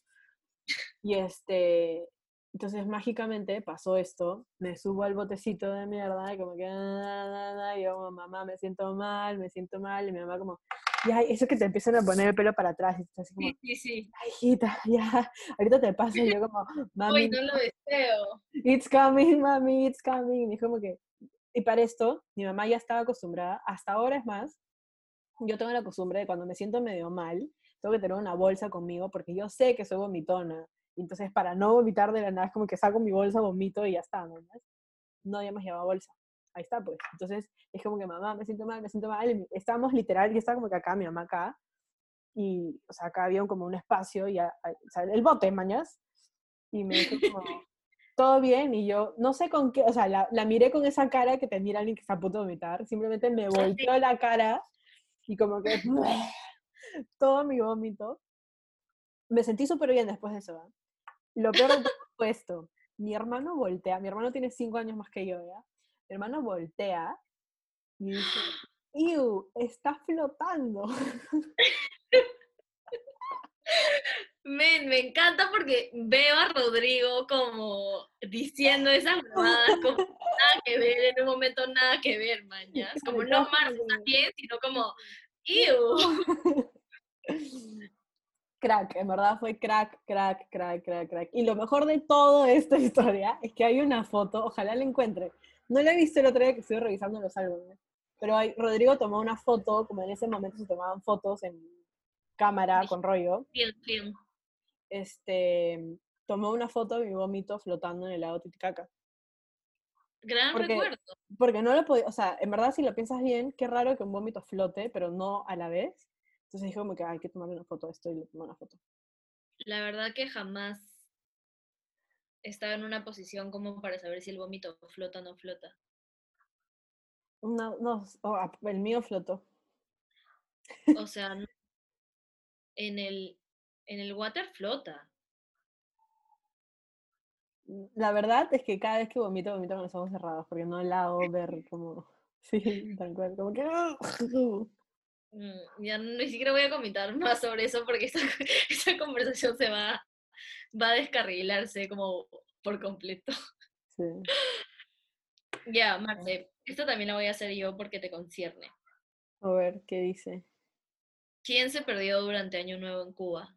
Y este, entonces mágicamente pasó esto, me subo al botecito de mierda y como que, y yo, mamá, me siento mal, me siento mal, y mi mamá como, y ay, eso que te empiezan a poner el pelo para atrás, y estás así como, Sí, sí, sí. ay, hijita, <laughs> ya, ahorita te pasa, y yo como, <laughs> mami, Uy, no lo deseo. it's coming, mami, it's coming, y como que, y para esto, mi mamá ya estaba acostumbrada, hasta ahora es más, yo tengo la costumbre de cuando me siento medio mal, tengo que tener una bolsa conmigo, porque yo sé que soy vomitona, entonces para no vomitar de la nada, es como que saco mi bolsa, vomito y ya está, ¿no? No habíamos llevado bolsa ahí está, pues. Entonces, es como que mamá, me siento mal, me siento mal. estábamos literal, y estaba como que acá, mi mamá acá, y, o sea, acá había como un espacio, y, a- a- o sea, el bote, mañas, y me dijo como, todo bien, y yo, no sé con qué, o sea, la, la miré con esa cara que te mira alguien que está a punto de vomitar, simplemente me volteó la cara, y como que, <laughs> todo mi vómito. Me sentí súper bien después de eso, ¿ah? Lo peor de todo fue esto, mi hermano voltea, mi hermano tiene cinco años más que yo, ¿ya? Mi hermano voltea y dice, ¡Iu! Está flotando. <laughs> Men, me encanta porque veo a Rodrigo como diciendo esas huevadas, como <laughs> nada que ver, en un momento nada que ver, mañas. Como no como- está bien, sino como, ¡Ew! <laughs> Crack, en verdad fue crack, crack, crack, crack, crack. Y lo mejor de toda esta <laughs> historia es que hay una foto, ojalá la encuentre. No la he visto el otro día que estuve revisando los álbumes, pero hay, Rodrigo tomó una foto, como en ese momento se tomaban fotos en cámara con rollo. Bien, bien. Este, tomó una foto de mi vómito flotando en el lago Titicaca. Gran Porque- recuerdo. Porque no lo podía, o sea, en verdad si lo piensas bien, qué raro que un vómito flote, pero no a la vez. Entonces dije como que "Ah, hay que tomarle una foto a esto y le tomé una foto. La verdad que jamás estaba en una posición como para saber si el vómito flota o no flota. No, no, oh, el mío flotó. O sea, <laughs> en el, en el water flota. La verdad es que cada vez que vomito, vomito con los ojos cerrados, porque no la hago ver como, <laughs> sí, tal cual, como que... Mm, Ya ni siquiera voy a comentar más sobre eso porque esta, <laughs> esta conversación se va, va a descarrilarse como por completo. Sí. Ya, Marce, esto también lo voy a hacer yo porque te concierne. A ver, ¿qué dice? ¿Quién se perdió durante Año Nuevo en Cuba?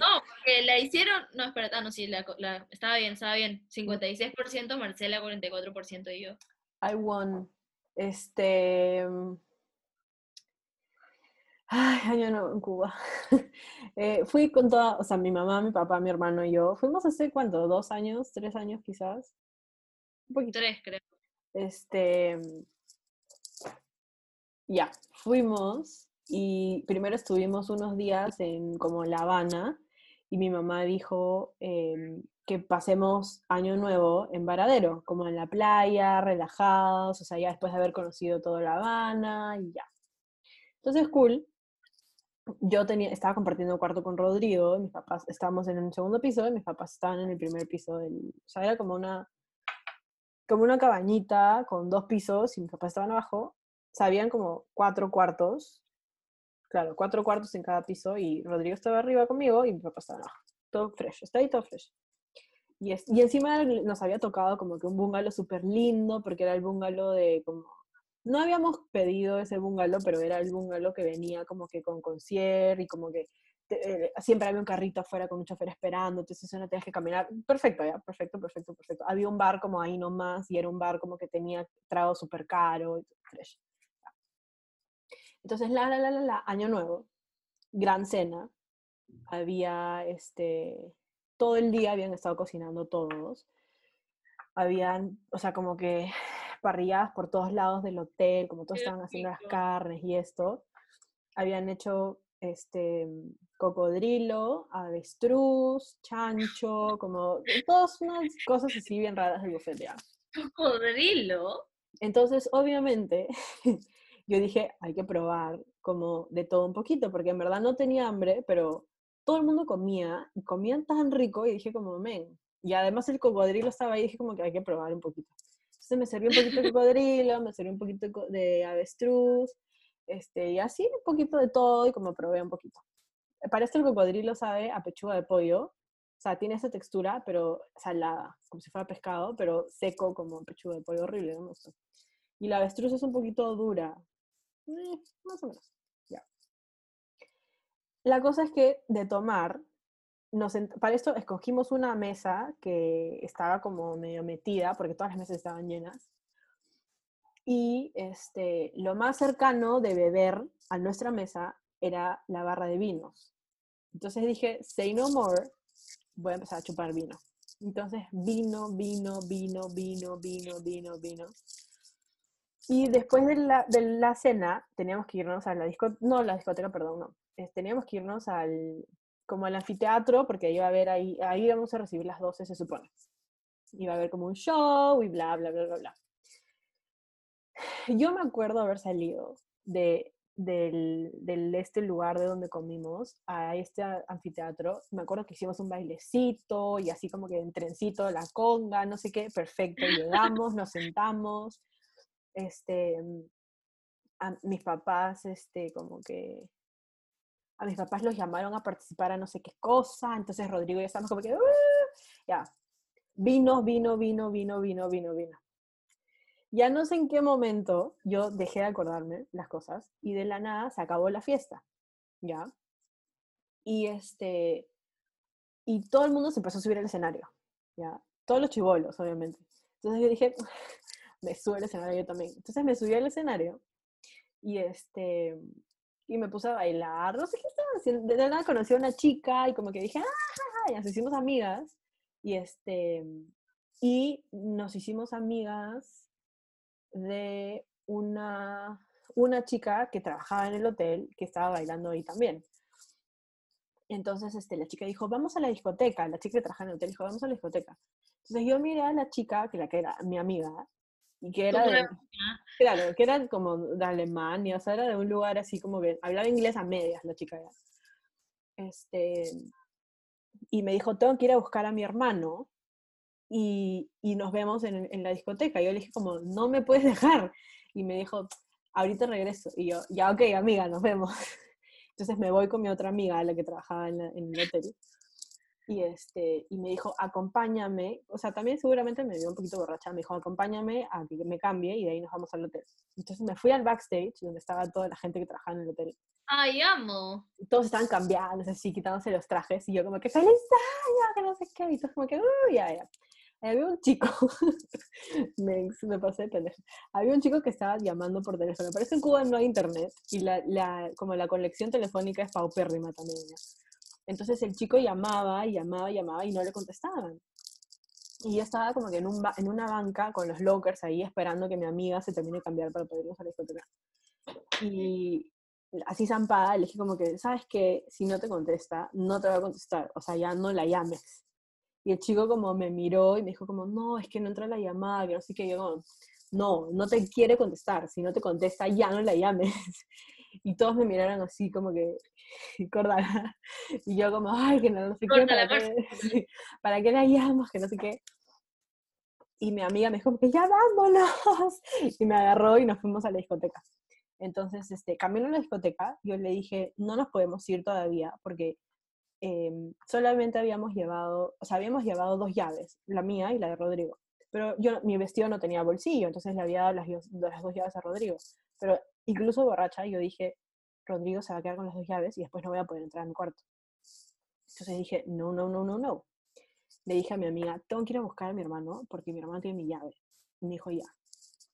No, porque la hicieron. No, espera, ah, no, sí, la, estaba bien, estaba bien. 56% Marcela, 44% yo. I won. Este. Ay, año nuevo en Cuba. <laughs> Eh, fui con toda, o sea, mi mamá, mi papá, mi hermano y yo. Fuimos hace cuánto, dos años, tres años quizás. Un poquito. Tres, creo. Este. Ya, fuimos y primero estuvimos unos días en como La Habana y mi mamá dijo em, que pasemos año nuevo en Varadero, como en la playa, relajados, o sea, ya después de haber conocido toda La Habana y ya. Entonces, cool. Yo tenía, estaba compartiendo cuarto con Rodrigo, mis papás estábamos en un segundo piso y mis papás estaban en el primer piso del, o sea, era como una, como una cabañita con dos pisos y mis papás estaban abajo. O sea, habían como cuatro cuartos, claro, cuatro cuartos en cada piso y Rodrigo estaba arriba conmigo y mi papá estaba abajo. Todo fresh, está ahí todo fresh. Y, es- y encima nos había tocado como que un bungalow súper lindo porque era el bungalow de como no habíamos pedido ese bungalow, pero era el bungalow que venía como que con concierge y como que eh, siempre había un carrito afuera con un chofer esperando, entonces no tenías que caminar. Perfecto, ya, perfecto, perfecto, perfecto. Había un bar como ahí nomás y era un bar como que tenía trago súper caro, fresh. Entonces, la, la, la, la, la, año nuevo, gran cena, había este, todo el día habían estado cocinando todos. Habían, o sea, como que <sighs> parrilladas por todos lados del hotel, como todos estaban haciendo las carnes y esto. Habían hecho este cocodrilo, avestruz, chancho, como todas unas cosas así bien raras del buffet ya. <laughs> Cocodrilo. Entonces, obviamente, <laughs> yo dije, hay que probar como de todo un poquito, porque en verdad no tenía hambre, pero todo el mundo comía, y comían tan rico, y dije como, men, y además el cocodrilo estaba ahí, dije como que hay que probar un poquito. Entonces me serví un poquito de cocodrilo, me serví un poquito de avestruz, este, y así un poquito de todo, y como probé un poquito. Para esto el cocodrilo sabe a pechuga de pollo, o sea, tiene esa textura, pero salada, como si fuera pescado, pero seco como pechuga de pollo horrible, no. Y la avestruz es un poquito dura. Eh, más o menos. Ya. La cosa es que de tomar, nos para esto escogimos una mesa que estaba como medio metida, porque todas las mesas estaban llenas. Y este, lo más cercano de beber a nuestra mesa era la barra de vinos. Entonces dije, say no more, voy a empezar a chupar vino. Entonces vino, vino, vino, vino, vino, vino, vino. Y después de la, de la cena teníamos que irnos a la discoteca, no, la discoteca, perdón, no. Teníamos que irnos al, como al anfiteatro, porque iba a haber ahí, ahí íbamos a recibir las 12, se supone. Iba a haber como un show y bla, bla, bla, bla, bla. Yo me acuerdo haber salido de, del, del este lugar de donde comimos a este anfiteatro. Me acuerdo que hicimos un bailecito y así como que en trencito, la conga, no sé qué, perfecto. Llegamos, nos sentamos. Este, a mis papás, este, como que a mis papás los llamaron a participar a no sé qué cosa, entonces Rodrigo y yo estamos como que, "Uh", ya, vino, vino, vino, vino, vino, vino, vino. Ya no sé en qué momento yo dejé de acordarme las cosas y de la nada se acabó la fiesta, ¿ya? Y este, y todo el mundo se empezó a subir al escenario, ¿ya? Todos los chivolos, obviamente. Entonces yo dije, me subo al escenario yo también. Entonces me subí al escenario y este, y me puse a bailar, no sé qué estaba haciendo, de nada conocí a una chica y como que dije, ah, y nos hicimos amigas, y este, y nos hicimos amigas de una, una chica que trabajaba en el hotel, que estaba bailando ahí también. Entonces, este, la chica dijo, vamos a la discoteca, la chica que trabajaba en el hotel dijo, vamos a la discoteca. Entonces yo miré a la chica, que la que era mi amiga, y que era de, Claro, que era como de Alemania, o sea, era de un lugar así como que hablaba inglés a medias la chica ya. Este, y me dijo, tengo que ir a buscar a mi hermano y, y nos vemos en, en la discoteca. Y yo le dije como, no me puedes dejar. Y me dijo, ahorita regreso. Y yo, ya, ok, amiga, nos vemos. <laughs> Entonces me voy con mi otra amiga, la que trabajaba en, la- en el hotel. Y, este, y me dijo, acompáñame. O sea, también seguramente me vio un poquito borracha. Me dijo, acompáñame a que me cambie y de ahí nos vamos al hotel. Entonces me fui al backstage, donde estaba toda la gente que trabajaba en el hotel. Ay, amo. Y todos estaban cambiando, así, quitándose los trajes. Y yo como que, ¡feliz año! Que no sé qué. Y todos como que, ¡uy! Ya, ya. Había un chico, <laughs> me, me pasé de pendeja. Había un chico que estaba llamando por teléfono. Parece que en Cuba no hay internet y la, la, como la conexión telefónica es paupérrima también. ¿ya? Entonces el chico llamaba y llamaba y llamaba y no le contestaban. Y yo estaba como que en, un en una banca con los lockers ahí esperando que mi amiga se termine de cambiar para poder ir a la. Y así zampada le dije como que, ¿sabes qué? Si no te contesta, no te va a contestar. O sea, ya no la llames. Y el chico como me miró y me dijo como, no, es que no entra la llamada, que no sé qué. Yo como, no, no te quiere contestar. Si no te contesta, ya no la llames. Y todos me miraron así como que, <laughs> córtala. Y yo como, ay, que no, no sé qué, ¿para qué, <laughs> ¿para qué la llamas? Que no sé qué. Y mi amiga me dijo que ya vámonos. <laughs> Y me agarró y nos fuimos a la discoteca. Entonces, este, camino a la discoteca, yo le dije, no nos podemos ir todavía porque em, solamente habíamos llevado, o sea, habíamos llevado dos llaves, la mía y la de Rodrigo. Pero yo, mi vestido no tenía bolsillo, entonces le había dado las, las dos llaves a Rodrigo. Pero incluso borracha, yo dije, Rodrigo se va a quedar con las dos llaves y después no voy a poder entrar a mi cuarto. Entonces dije, no, no, no, no, no. Le dije a mi amiga, tengo que ir a buscar a mi hermano porque mi hermano tiene mi llave. Y me dijo, ya.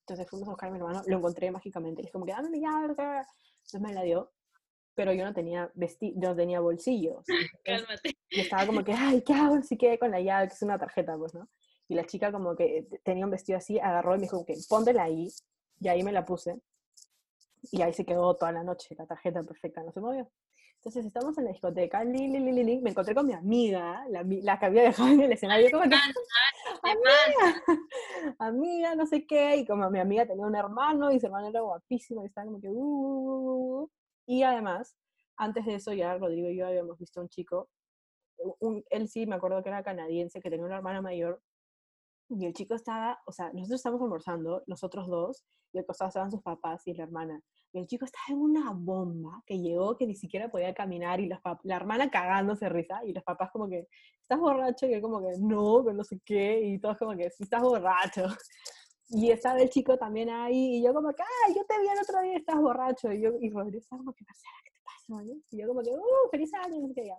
Entonces fuimos a buscar a mi hermano, lo encontré mágicamente. Le dije, como que dame mi llave. bla". Entonces me la dio, pero yo no tenía vesti yo no tenía bolsillos. <laughs> Cálmate. y estaba como que, ay, ¿qué hago si quedé con la llave? Que es una tarjeta, pues, ¿no? Y la chica como que te- tenía un vestido así, agarró y me dijo, que póntela ahí. Y ahí me la puse. Y ahí se quedó toda la noche, la tarjeta perfecta, no se movió. Entonces estamos en la discoteca, li, li, li, me encontré con mi amiga, la, la que había dejado en el escenario, como que, <laughs> ¿Qué pasa? <laughs> amiga, no sé qué, y como mi amiga tenía un hermano y su hermano era guapísimo, y estaba como que, uh, uh, uh, uh. y además, antes de eso ya Rodrigo y yo habíamos visto a un chico, un- él sí, me acuerdo que era canadiense, que tenía una hermana mayor, y el chico estaba, o sea, nosotros estábamos almorzando, los otros dos, y al costado estaban sus papás y la hermana. Y el chico estaba en una bomba que llegó que ni siquiera podía caminar y los la hermana cagándose risa y los papás como que, ¿estás borracho? Y él como que, no, que no sé qué, y todos como que, sí, estás borracho. <laughs> Y estaba el chico también ahí, y yo como que, ay, yo te vi el otro día, estás borracho. Y, yo, y Rodrigo estaba como que, ¿qué te pasa? Y yo como que, uh, feliz año, no sé qué.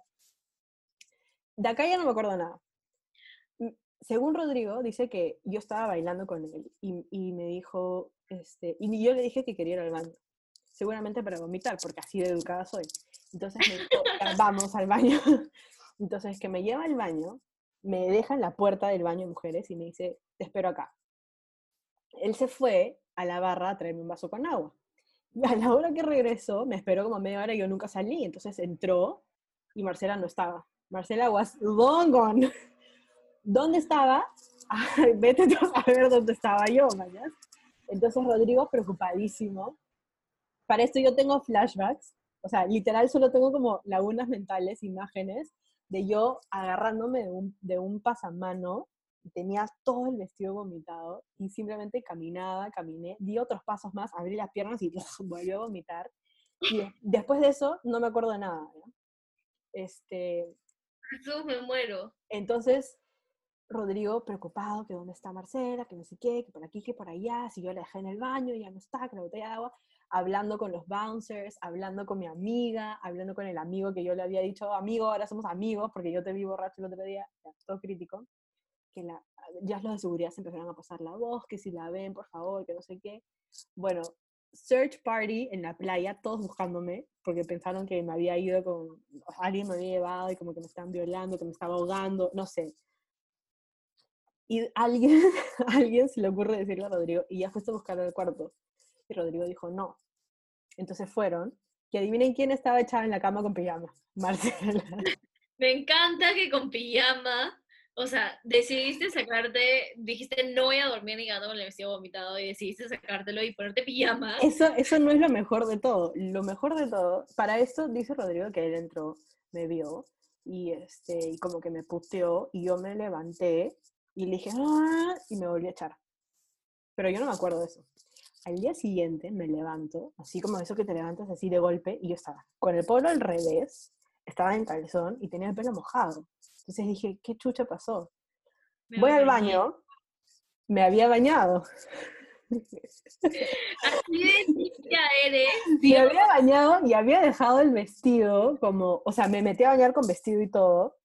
De acá ya no me acuerdo nada. Según Rodrigo, dice que yo estaba bailando con él y, y me dijo, este, y yo le dije que quería ir al baño, seguramente para vomitar, porque así de educada soy. Entonces me dijo, "Ya, <laughs> vamos al baño. <laughs> Entonces que me lleva al baño, me deja en la puerta del baño de mujeres y me dice, te espero acá. Él se fue a la barra a traerme un vaso con agua. Y a la hora que regresó, me esperó como media hora y yo nunca salí. Entonces entró y Marcela no estaba. Marcela was long gone. ¿Dónde estaba? <laughs> Ay, vete a ver dónde estaba yo, mañana. Entonces Rodrigo preocupadísimo. Para esto yo tengo flashbacks. O sea, literal solo tengo como lagunas mentales, imágenes de yo agarrándome de un, de un pasamano tenía todo el vestido vomitado y simplemente caminaba, caminé, di otros pasos más, abrí las piernas y <laughs> volvió a vomitar. Y de- después de eso no me acuerdo de nada. ¿ya? Este, Jesús, me muero. entonces, Rodrigo preocupado, que dónde está Marcela, que no sé qué, que por aquí, que por allá, si yo la dejé en el baño, ya no está, que la botella de agua, hablando con los bouncers, hablando con mi amiga, hablando con el amigo que yo le había dicho, amigo, ahora somos amigos, porque yo te vi borracho el otro día, ya, todo crítico, que la, ya los de seguridad se empezaron a pasar la voz, que si la ven, por favor, que no sé qué. Bueno, search party en la playa, todos buscándome, porque pensaron que me había ido con, alguien me había llevado y como que me estaban violando, que me estaba ahogando, no sé. Y alguien, <laughs> alguien se le ocurre decirle a Rodrigo, y ya fuiste a buscar el cuarto. Y Rodrigo dijo, no. Entonces fueron, y adivinen quién estaba echada en la cama con pijama. <laughs> Marcela. Me encanta que con pijama, o sea, decidiste sacarte, dijiste no voy a dormir ni gato con el vestido vomitado y decidiste sacártelo y ponerte pijama. Eso, eso no es lo mejor de todo. Lo mejor de todo, para esto dice Rodrigo que él entró, me vio, y, este, y como que me puteó, y yo me levanté, y le dije, ¡ah! y me volví a echar. Pero yo no me acuerdo de eso. Al día siguiente me levanto, así como eso que te levantas así de golpe, y yo estaba con el polo al revés, estaba en calzón y tenía el pelo mojado. Entonces dije, ¿qué chucha pasó? Me Voy al baño, me había bañado. <laughs> Así de limpia eres. <laughs> Me había bañado y había dejado el vestido como, o sea, me metí a bañar con vestido y todo,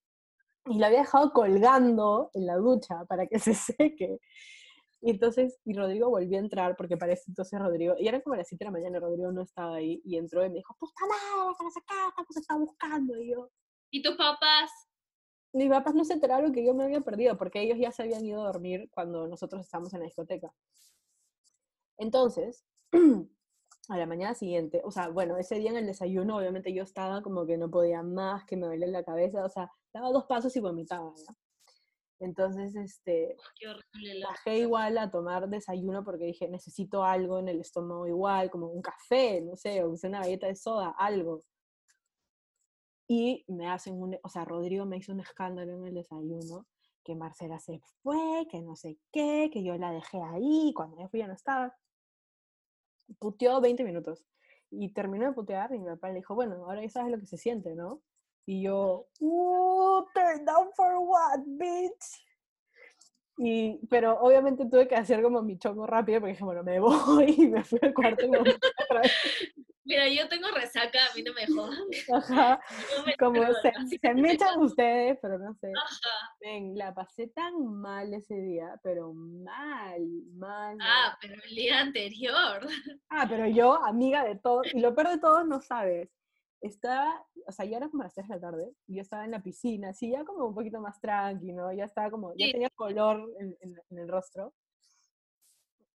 y lo había dejado colgando en la ducha para que <laughs> se seque. Y entonces, y Rodrigo volvió a entrar, porque parece entonces Rodrigo, y era como las 7 de la mañana, Rodrigo no estaba ahí, y entró y me dijo, puta madre, que no sé qué, esta cosa está buscando, y yo, ¿Y tus papás? mis papás no se enteraron que yo me había perdido, porque ellos ya se habían ido a dormir cuando nosotros estábamos en la discoteca. Entonces, <clears throat> a la mañana siguiente, o sea, bueno, ese día en el desayuno, obviamente yo estaba como que no podía más, que me dolía la cabeza, o sea, daba dos pasos y vomitaba, ¿ya? Entonces, este, bajé igual a tomar desayuno porque dije, necesito algo en el estómago igual, como un café, no sé, o una galleta de soda, algo. Y me hacen un, o sea, Rodrigo me hizo un escándalo en el desayuno, que Marcela se fue, que no sé qué, que yo la dejé ahí, cuando yo fui ya no estaba. Puteó 20 minutos. Y terminó de putear y mi papá le dijo, bueno, ahora ya sabes lo que se siente, ¿no? Y yo, uh, turn down for what, bitch? Y, pero obviamente tuve que hacer como mi chongo rápido porque dije, bueno, me <laughs> voy y me fui al cuarto y me otra vez. Mira, yo tengo resaca, a mí no me jodan. <laughs> Ajá, Yo me como se, me echan ustedes, pero no sé. Ajá. Ven, la pasé tan mal ese día, pero mal, mal. Ah, pero el día anterior. Ah, pero yo, amiga de todos, y lo peor de todo, no sabes. Estaba, o sea, ya era como las 3 de la tarde, y yo estaba en la piscina, así ya como un poquito más tranqui, ¿no? Ya estaba como, ya Sí. tenía color en, en- en el rostro.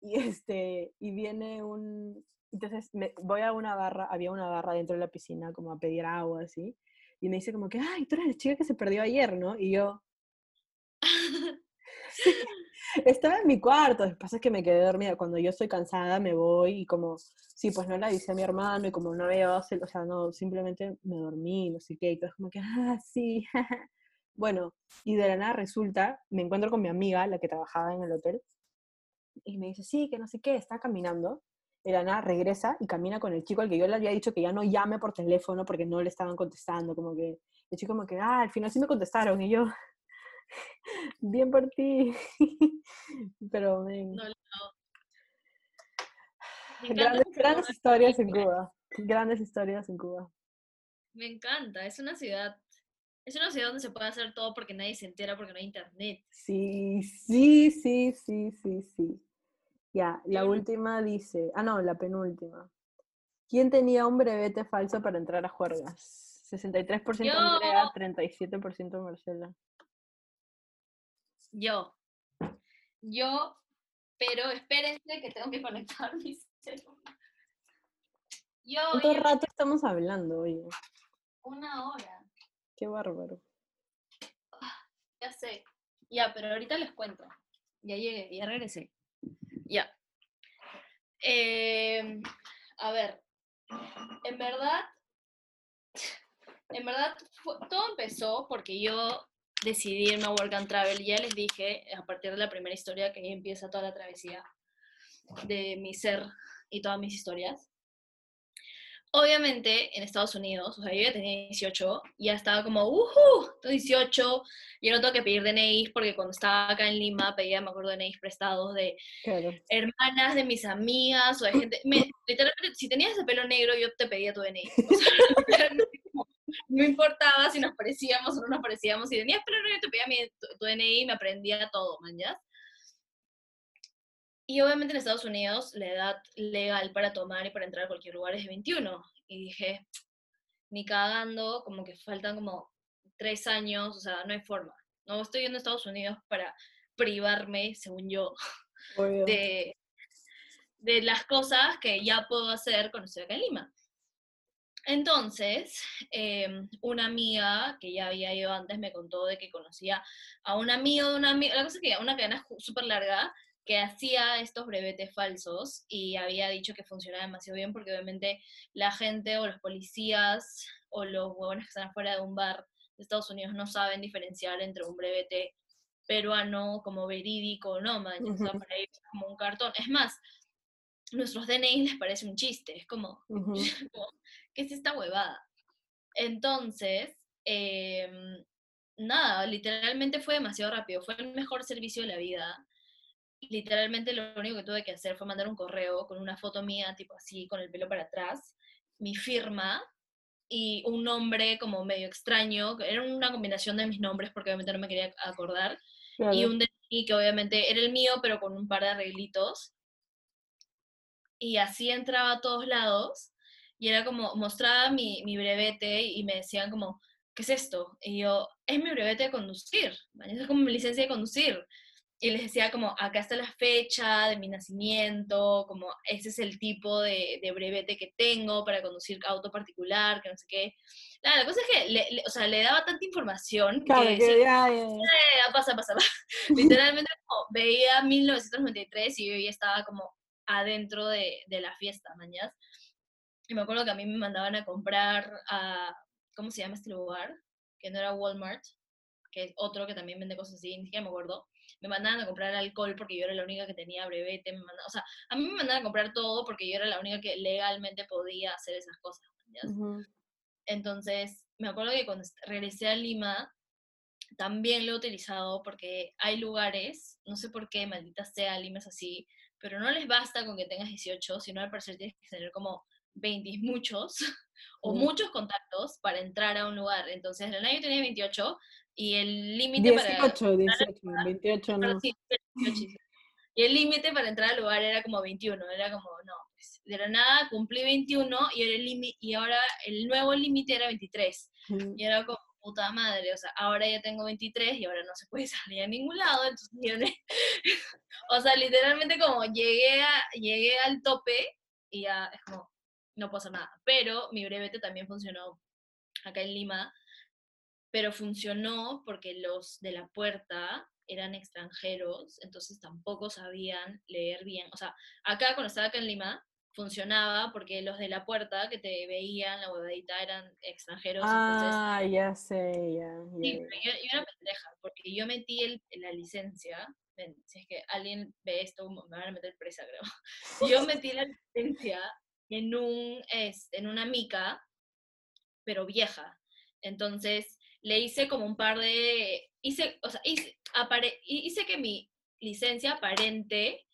Y este, y viene un, entonces me, voy a una barra, había una barra dentro de la piscina, como a pedir agua, así, y me dice como que, ay, tú eres la chica que se perdió ayer, ¿no? Y yo, <laughs> Sí, estaba en mi cuarto, lo que pasa es que me quedé dormida. Cuando yo estoy cansada me voy y como, sí, pues no le avisé a mi hermano y como no había o sea, no, simplemente me dormí, no sé qué, y entonces como que, ah, sí, <laughs> bueno, y de la nada resulta, me encuentro con mi amiga, la que trabajaba en el hotel, y me dice, sí, que no sé qué, está caminando, de la nada regresa y camina con el chico al que yo le había dicho que ya no llame por teléfono porque no le estaban contestando, como que, el chico como que, ah, al final sí me contestaron, y yo, <laughs> bien por ti. <laughs> Pero, men, No, Me encanta Grandes, grandes historias en Cuba. Grandes historias en Cuba. Me encanta, es una ciudad, es una ciudad donde se puede hacer todo porque nadie se entera porque no hay internet. Sí, sí, sí, sí, sí, sí. Ya, la no- última dice, ah, no, la penúltima. ¿Quién tenía un brevete falso para entrar a juergas? 63% Andrea, Yo. 37% Marcela. Yo, yo, pero espérense que tengo que conectar <laughs> mi celular. Yo, ¿Cuánto yo, rato estamos hablando, oye? una hora, Qué bárbaro. ya sé. Ya, pero ahorita les cuento. Ya llegué, ya regresé. Ya. Em, a ver, en verdad, en verdad, todo empezó porque yo decidí irme a Work and Travel. Ya les dije, a partir de la primera historia, que ahí empieza toda la travesía de mi ser y todas mis historias. Obviamente, en Estados Unidos, o sea, yo ya tenía 18, ya estaba como, ¡uhu! Tengo 18, yo no tengo que pedir DNIs porque cuando estaba acá en Lima pedía, me acuerdo, DNIs prestados de Claro. hermanas de mis amigas o de gente. me- literalmente, si tenías ese pelo negro, yo te pedía tu DNI. O sea, <laughs> no importaba si nos parecíamos o no nos parecíamos. Si tenías pelo negro, yo te pedía mi, tu, tu DNI y me aprendía todo, man, ¿ya? Y obviamente en Estados Unidos la edad legal para tomar y para entrar a cualquier lugar es de 21. Y dije, ni cagando, como que faltan como tres años, o sea, no hay forma. No estoy yendo a Estados Unidos para privarme, según yo, <laughs> Obvio. de, de las cosas que ya puedo hacer cuando estoy acá en Lima. Entonces, em, una amiga que ya había ido antes me contó de que conocía a un amigo de una amiga, la cosa es que una cadena súper larga que hacía estos brevetes falsos y había dicho que funcionaba demasiado bien porque obviamente la gente o los policías o los huevones que están afuera de un bar de Estados Unidos no saben diferenciar entre un brevete peruano como verídico o no, man, para ellos como un cartón. Es más, nuestros DNI les parece un chiste, es como, Ujú. <laughs> como, ¿qué es esta huevada? Entonces, em, nada, literalmente fue demasiado rápido, fue el mejor servicio de la vida. Literalmente lo único que tuve que hacer fue mandar un correo con una foto mía, tipo así, con el pelo para atrás, mi firma y un nombre como medio extraño, que era una combinación de mis nombres porque obviamente no me quería acordar, y un DNI que obviamente era el mío, pero con un par de arreglitos. Y así entraba a todos lados, y era como, mostraba mi, mi brevete y me decían como, ¿qué es esto? Y yo, es mi brevete de conducir, es como mi licencia de conducir. Y les decía como, acá está la fecha de mi nacimiento, como ese es el tipo de, de brevete que tengo para conducir auto particular, que no sé qué. Nada, la cosa es que, le, le- o sea, le daba tanta información Claro, que que ya, ya, ya. <laughs> ya, pasa, pasa, pasa. <laughs> Literalmente como veía 1993 y yo ya estaba como adentro de, de la fiesta, mañas. Y me acuerdo que a mí me mandaban a comprar a, ¿cómo se llama este lugar? Que no era Walmart, que es otro que también vende cosas así, ni siquiera me acuerdo. Me mandaban a comprar alcohol porque yo era la única que tenía brevete, me mandaban, o sea, a mí me mandaban a comprar todo porque yo era la única que legalmente podía hacer esas cosas, mañas. Ujú. Entonces, me acuerdo que cuando regresé a Lima, también lo he utilizado porque hay lugares, no sé por qué, maldita sea, Lima es así, pero no les basta con que tengas 18, sino al parecer tienes que tener como 20 y muchos <laughs> o Mm. muchos contactos para entrar a un lugar. Entonces, el año tenía 28 y el límite para... 18, 18, 28 Perdón, no. sí, 18, sí. Y el límite para entrar al lugar era como 21, era como, no, pues, de la nada cumplí 21 y, era el y ahora el nuevo límite era 23. Ujú. Y era como, puta madre, o sea, ahora ya tengo 23 y ahora no se puede <laughs> salir a ningún lado, entonces yo ne- <laughs> o sea, literalmente como llegué, a, llegué al tope y ya es como, no hacer nada. Pero mi brevete también funcionó acá en Lima, pero funcionó porque los de la puerta eran extranjeros, entonces tampoco sabían leer bien. O sea, acá cuando estaba acá en Lima, funcionaba porque los de la puerta que te veían la huevadita eran extranjeros, entonces Ah, ya sé, ya, Sí, ya, pero ya. yo, yo era pendeja, porque yo metí el, la licencia, si es que alguien ve esto, me van a meter presa, creo. <laughs> Yo metí la licencia en, un, este, en una mica, pero vieja. Entonces, le hice como un par de, hice, o sea, hice, apare- hice que mi licencia aparente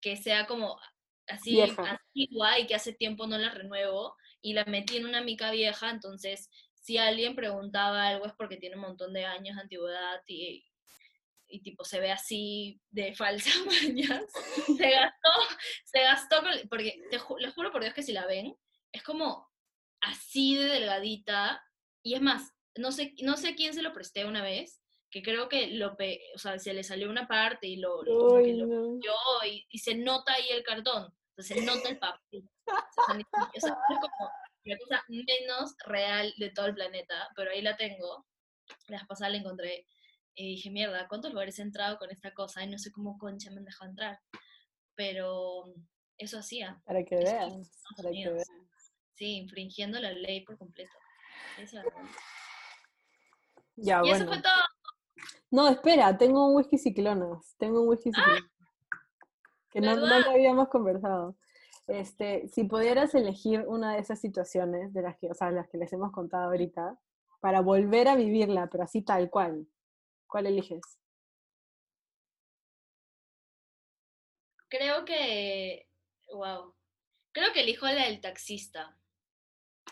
que sea como así Vieja. antigua y que hace tiempo no la renuevo y la metí en una mica vieja, entonces si alguien preguntaba algo es porque tiene un montón de años de antigüedad y, y tipo se ve así de falsa <laughs> mañas. Se gastó, se gastó, con- porque te ju- les juro por Dios que si la ven, es como así de delgadita y es más, no sé, no sé quién se lo presté una vez, que creo que lo, o sea, se le salió una parte y lo, no. yo y, y se nota ahí el cartón, o sea, se nota el papel. <laughs> O sea, es como la cosa menos real de todo el planeta, pero ahí la tengo. La vez pasada la encontré y dije, mierda, ¿cuántos lugares he entrado con esta cosa? Y no sé cómo concha me han dejado entrar. Pero eso hacía, Para que Estados para que veas. sí, infringiendo la ley por completo. Ya, y eso Ah, bueno. fue todo. No, espera, tengo un whisky ciclonas. Tengo un whisky ciclonas. que no, no lo habíamos conversado. Este, si pudieras elegir una de esas situaciones de las que, o sea, las que les hemos contado ahorita, para volver a vivirla, pero así tal cual, ¿cuál eliges? Creo que, wow, creo que elijo la del taxista.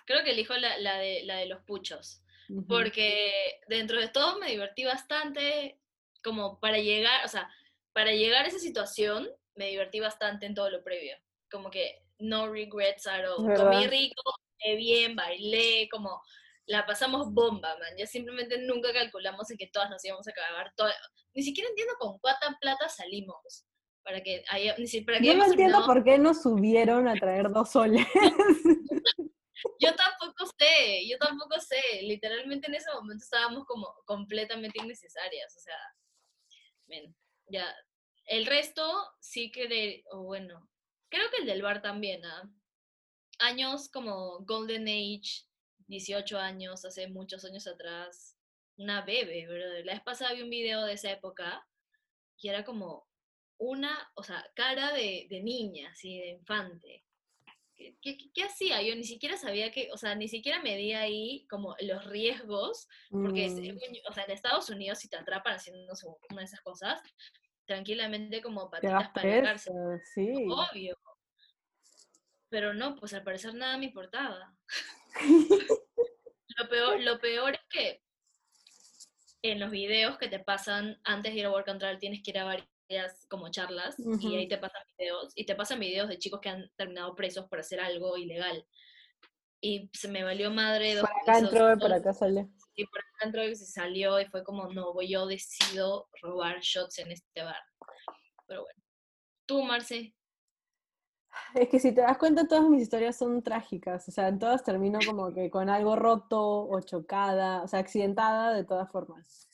Creo que elijo la, la de, la de los puchos. Porque dentro de todo me divertí bastante, como para llegar, o sea, para llegar a esa situación me divertí bastante en todo lo previo, como que no regrets at all, comí rico, comí bien, bailé, como la pasamos bomba, man, ya simplemente nunca calculamos en que todas nos íbamos a acabar, todo, ni siquiera entiendo con cuánta plata salimos, para que haya, ni si, para que Yo no entiendo terminado- por qué nos subieron a traer dos soles. <laughs> Yo tampoco sé, yo tampoco sé. Literalmente en ese momento estábamos como completamente innecesarias. O sea, ven, ya. El resto sí que de, o bueno, creo que el del bar también, ¿ah? Años como Golden Age, 18 años, hace muchos años atrás. Una bebé, ¿verdad? La vez pasada vi un video de esa época y era como una, o sea, cara de, de niña, así, de infante. ¿Qué, qué, qué hacía? Yo ni siquiera sabía que, o sea, ni siquiera medía ahí como los riesgos, porque, Mm, o sea, en Estados Unidos si te atrapan haciendo una de esas cosas, tranquilamente como patitas para la cárcel, presa, sí. obvio. Pero no, pues al parecer nada me importaba. <laughs> Lo peor, lo peor es que en los videos que te pasan antes de ir a and Travel tienes que ir a varias como charlas y ahí te pasan videos y te pasan videos de chicos que han terminado presos por hacer algo ilegal. Y se me valió madre dos Por acá entró y por acá sale. y por acá entró y se salió y fue como, no, voy yo decido robar shots en este bar. Pero bueno. Tú, Marce, Es que si te das cuenta, todas mis historias son trágicas. O sea, en todas termino como que con algo roto o chocada, o sea, accidentada de todas formas.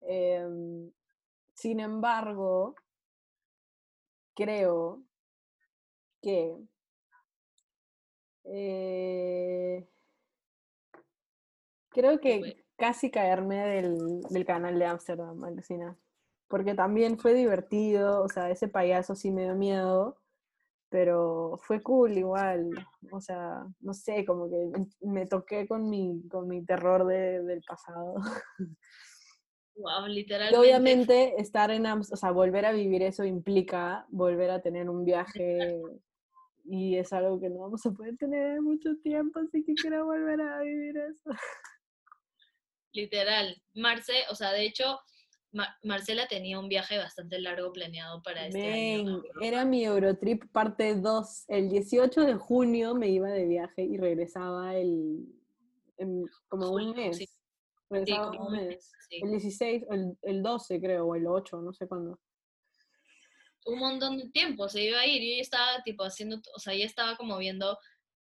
Em, sin embargo, creo que eh, creo que casi caerme del, del canal de Ámsterdam, alucina. Porque también fue divertido, o sea, ese payaso sí me dio miedo, pero fue cool igual. O sea, no sé, como que me toqué con mi, con mi terror de- del pasado. <laughs> wow, Y obviamente estar en Ams- o sea, volver a vivir eso implica volver a tener un viaje y es algo que no vamos a poder tener en mucho tiempo, así que quiero volver a vivir eso. Literal. Marce, o sea, de hecho, Ma- Marcela tenía un viaje bastante largo planeado para este año. era mi Eurotrip parte 2. El 18 de junio me iba de viaje y regresaba el en como un mes. sí. Sí, un un mes. sí. El 16, el, el 12 creo, o el 8, no sé cuándo. un montón de tiempo, se iba a ir. Yo ya estaba tipo haciendo, o sea, ya estaba como viendo,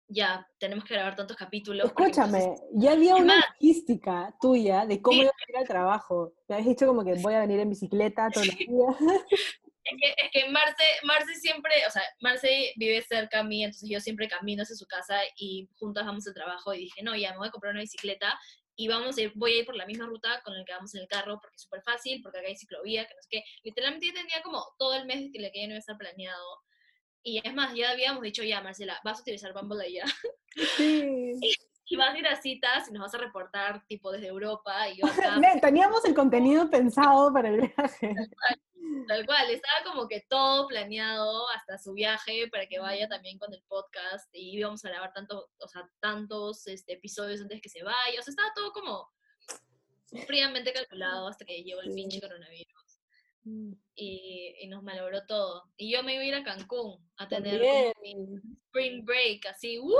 ya, tenemos que grabar tantos capítulos. Escúchame, ya había una más? logística tuya de cómo Sí. iba a ir al trabajo. Me habías dicho como que voy a venir en bicicleta todos los días. <laughs> Es que, es que Marce, Marce siempre, o sea, Marce vive cerca a mí, entonces yo siempre camino hacia su casa y juntas vamos al trabajo y dije, no, ya me voy a comprar una bicicleta y vamos a ir, voy a ir por la misma ruta con la que vamos en el carro porque es súper fácil, porque acá hay ciclovía, que no sé qué. Literalmente yo tenía como todo el mes que le que ya no iba a estar planeado. Y es más, ya habíamos dicho, ya, Marcela, vas a utilizar Bumble ya. Sí. <laughs> y vas a ir a citas y nos vas a reportar tipo desde Europa y <laughs> yo acá, Teníamos el contenido pensado para el viaje. tal cual, estaba como que todo planeado hasta su viaje para que vaya también con el podcast y íbamos a grabar tanto, o sea, tantos este, episodios antes que se vaya, o sea, estaba todo como fríamente calculado hasta que llegó el pinche coronavirus y, y nos malogró todo. Y yo me iba a ir a Cancún a tener También. spring break, así, ¡uh!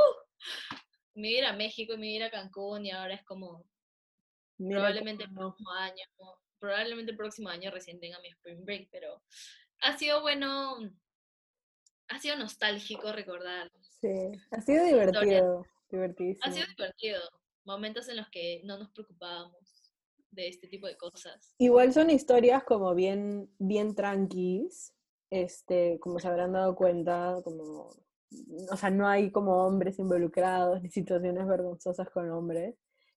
Me iba a ir a México y me iba a ir a Cancún y ahora es como Mira probablemente el próximo año, probablemente el próximo año recién tenga mi spring break, pero ha sido bueno, ha sido nostálgico recordar, Sí, ha sido divertido, divertidísimo. ha sido divertido, momentos en los que no nos preocupábamos de este tipo de cosas. Igual son historias como bien, bien tranquis, este, como se habrán dado cuenta, como, o sea, no hay como hombres involucrados ni situaciones vergonzosas con hombres.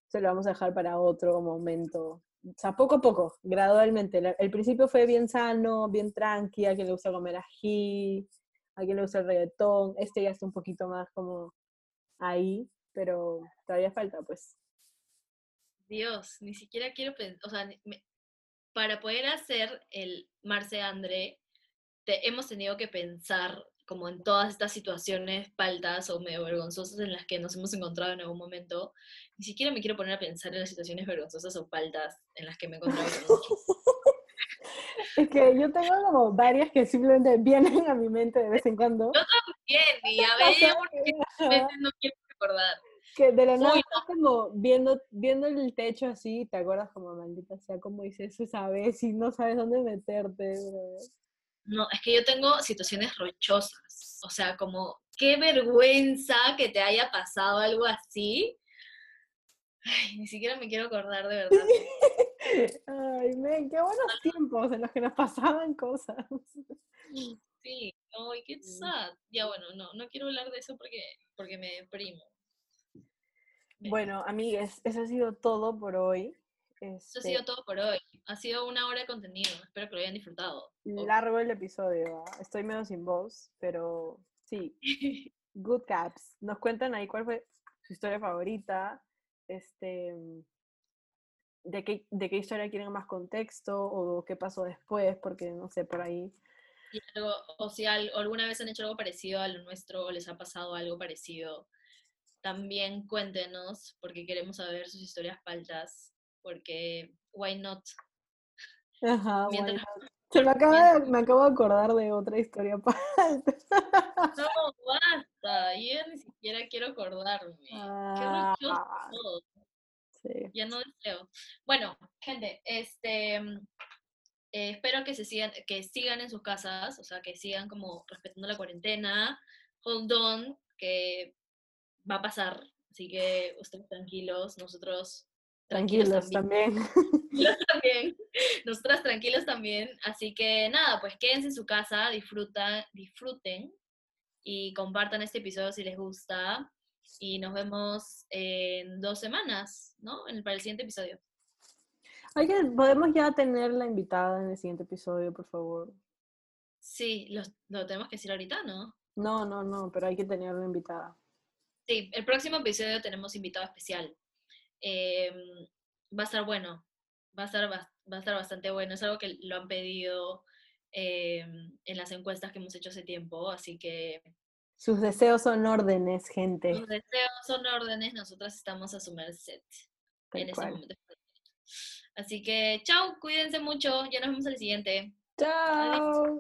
Eso lo vamos a dejar para otro momento. O sea, poco a poco, gradualmente. El principio fue bien sano, bien tranqui, a quien le gusta comer ají, a quien le gusta el reggaetón. Este ya está un poquito más como ahí, pero todavía falta, pues. Dios, ni siquiera quiero pensar, o sea, para poder hacer el Marce André, te- hemos tenido que pensar como en todas estas situaciones paltas o medio vergonzosas en las que nos hemos encontrado en algún momento. Ni siquiera me quiero poner a pensar en las situaciones vergonzosas o paltas en las que me he encontrado con. <laughs> Es que yo tengo como varias que simplemente vienen a mi mente de vez en cuando. Bien, y a <laughs> porque <laughs> no quiero recordar. Que de la nada Uy, estás como viendo, viendo el techo así, te acuerdas como maldita sea como hice eso esa vez y no sabes dónde meterte. bro. No, es que yo tengo situaciones rochosas. O sea, como, qué vergüenza que te haya pasado algo así. Ay, ni siquiera me quiero acordar de verdad. <laughs> Ay, men, qué buenos tiempos en los que nos pasaban cosas. Sí, ay, qué sad. Ya bueno, no, no quiero hablar de eso porque, porque me deprimo. Bueno, amigues, eso ha sido todo por hoy. Eso ha Este, sido todo por hoy. Ha sido una hora de contenido. Espero que lo hayan disfrutado. largo el episodio. ¿ah? Estoy medio sin voz, pero sí, <laughs> Good Caps. Nos cuentan ahí cuál fue su historia favorita, este, de qué, de qué historia quieren más contexto o qué pasó después, porque no sé, por ahí. Y algo- o si al- alguna vez han hecho algo parecido a lo nuestro o les ha pasado algo parecido, también cuéntenos porque queremos saber sus historias faltas. Porque, why not? Ajá, Mientras- bueno. <laughs> Se me, acaba de- me acabo de acordar de otra historia. No, basta. Yo ni siquiera quiero acordarme. Qué Ah, rochoso todo. sí. Ya no deseo. Bueno, gente, este mm, eh, espero que se sigan, que sigan en sus casas, o sea, que sigan como respetando la cuarentena. Hold on, que va a pasar. Así que ustedes tranquilos, nosotros Tranquilos también. <laughs> tranquilos también. Nosotras tranquilos también. Así que nada, pues quédense en su casa, disfruta, disfruten y compartan este episodio si les gusta. Y nos vemos en dos semanas, ¿no? En- Para el siguiente episodio. Hay que, podemos ya tener la invitada en el siguiente episodio, por favor. Sí, lo, lo tenemos que decir ahorita, ¿no? No, no, no, pero hay que tener una invitada. Sí, el próximo episodio tenemos invitado especial. Eh, va a estar bueno, va a estar, va a estar bastante bueno. Es algo que lo han pedido eh, en las encuestas que hemos hecho hace tiempo, así que Sus deseos son órdenes, gente. sus deseos son órdenes, nosotras estamos a su merced Tal en ese momento. Así que, chao, cuídense mucho, ya nos vemos en el siguiente. Chao.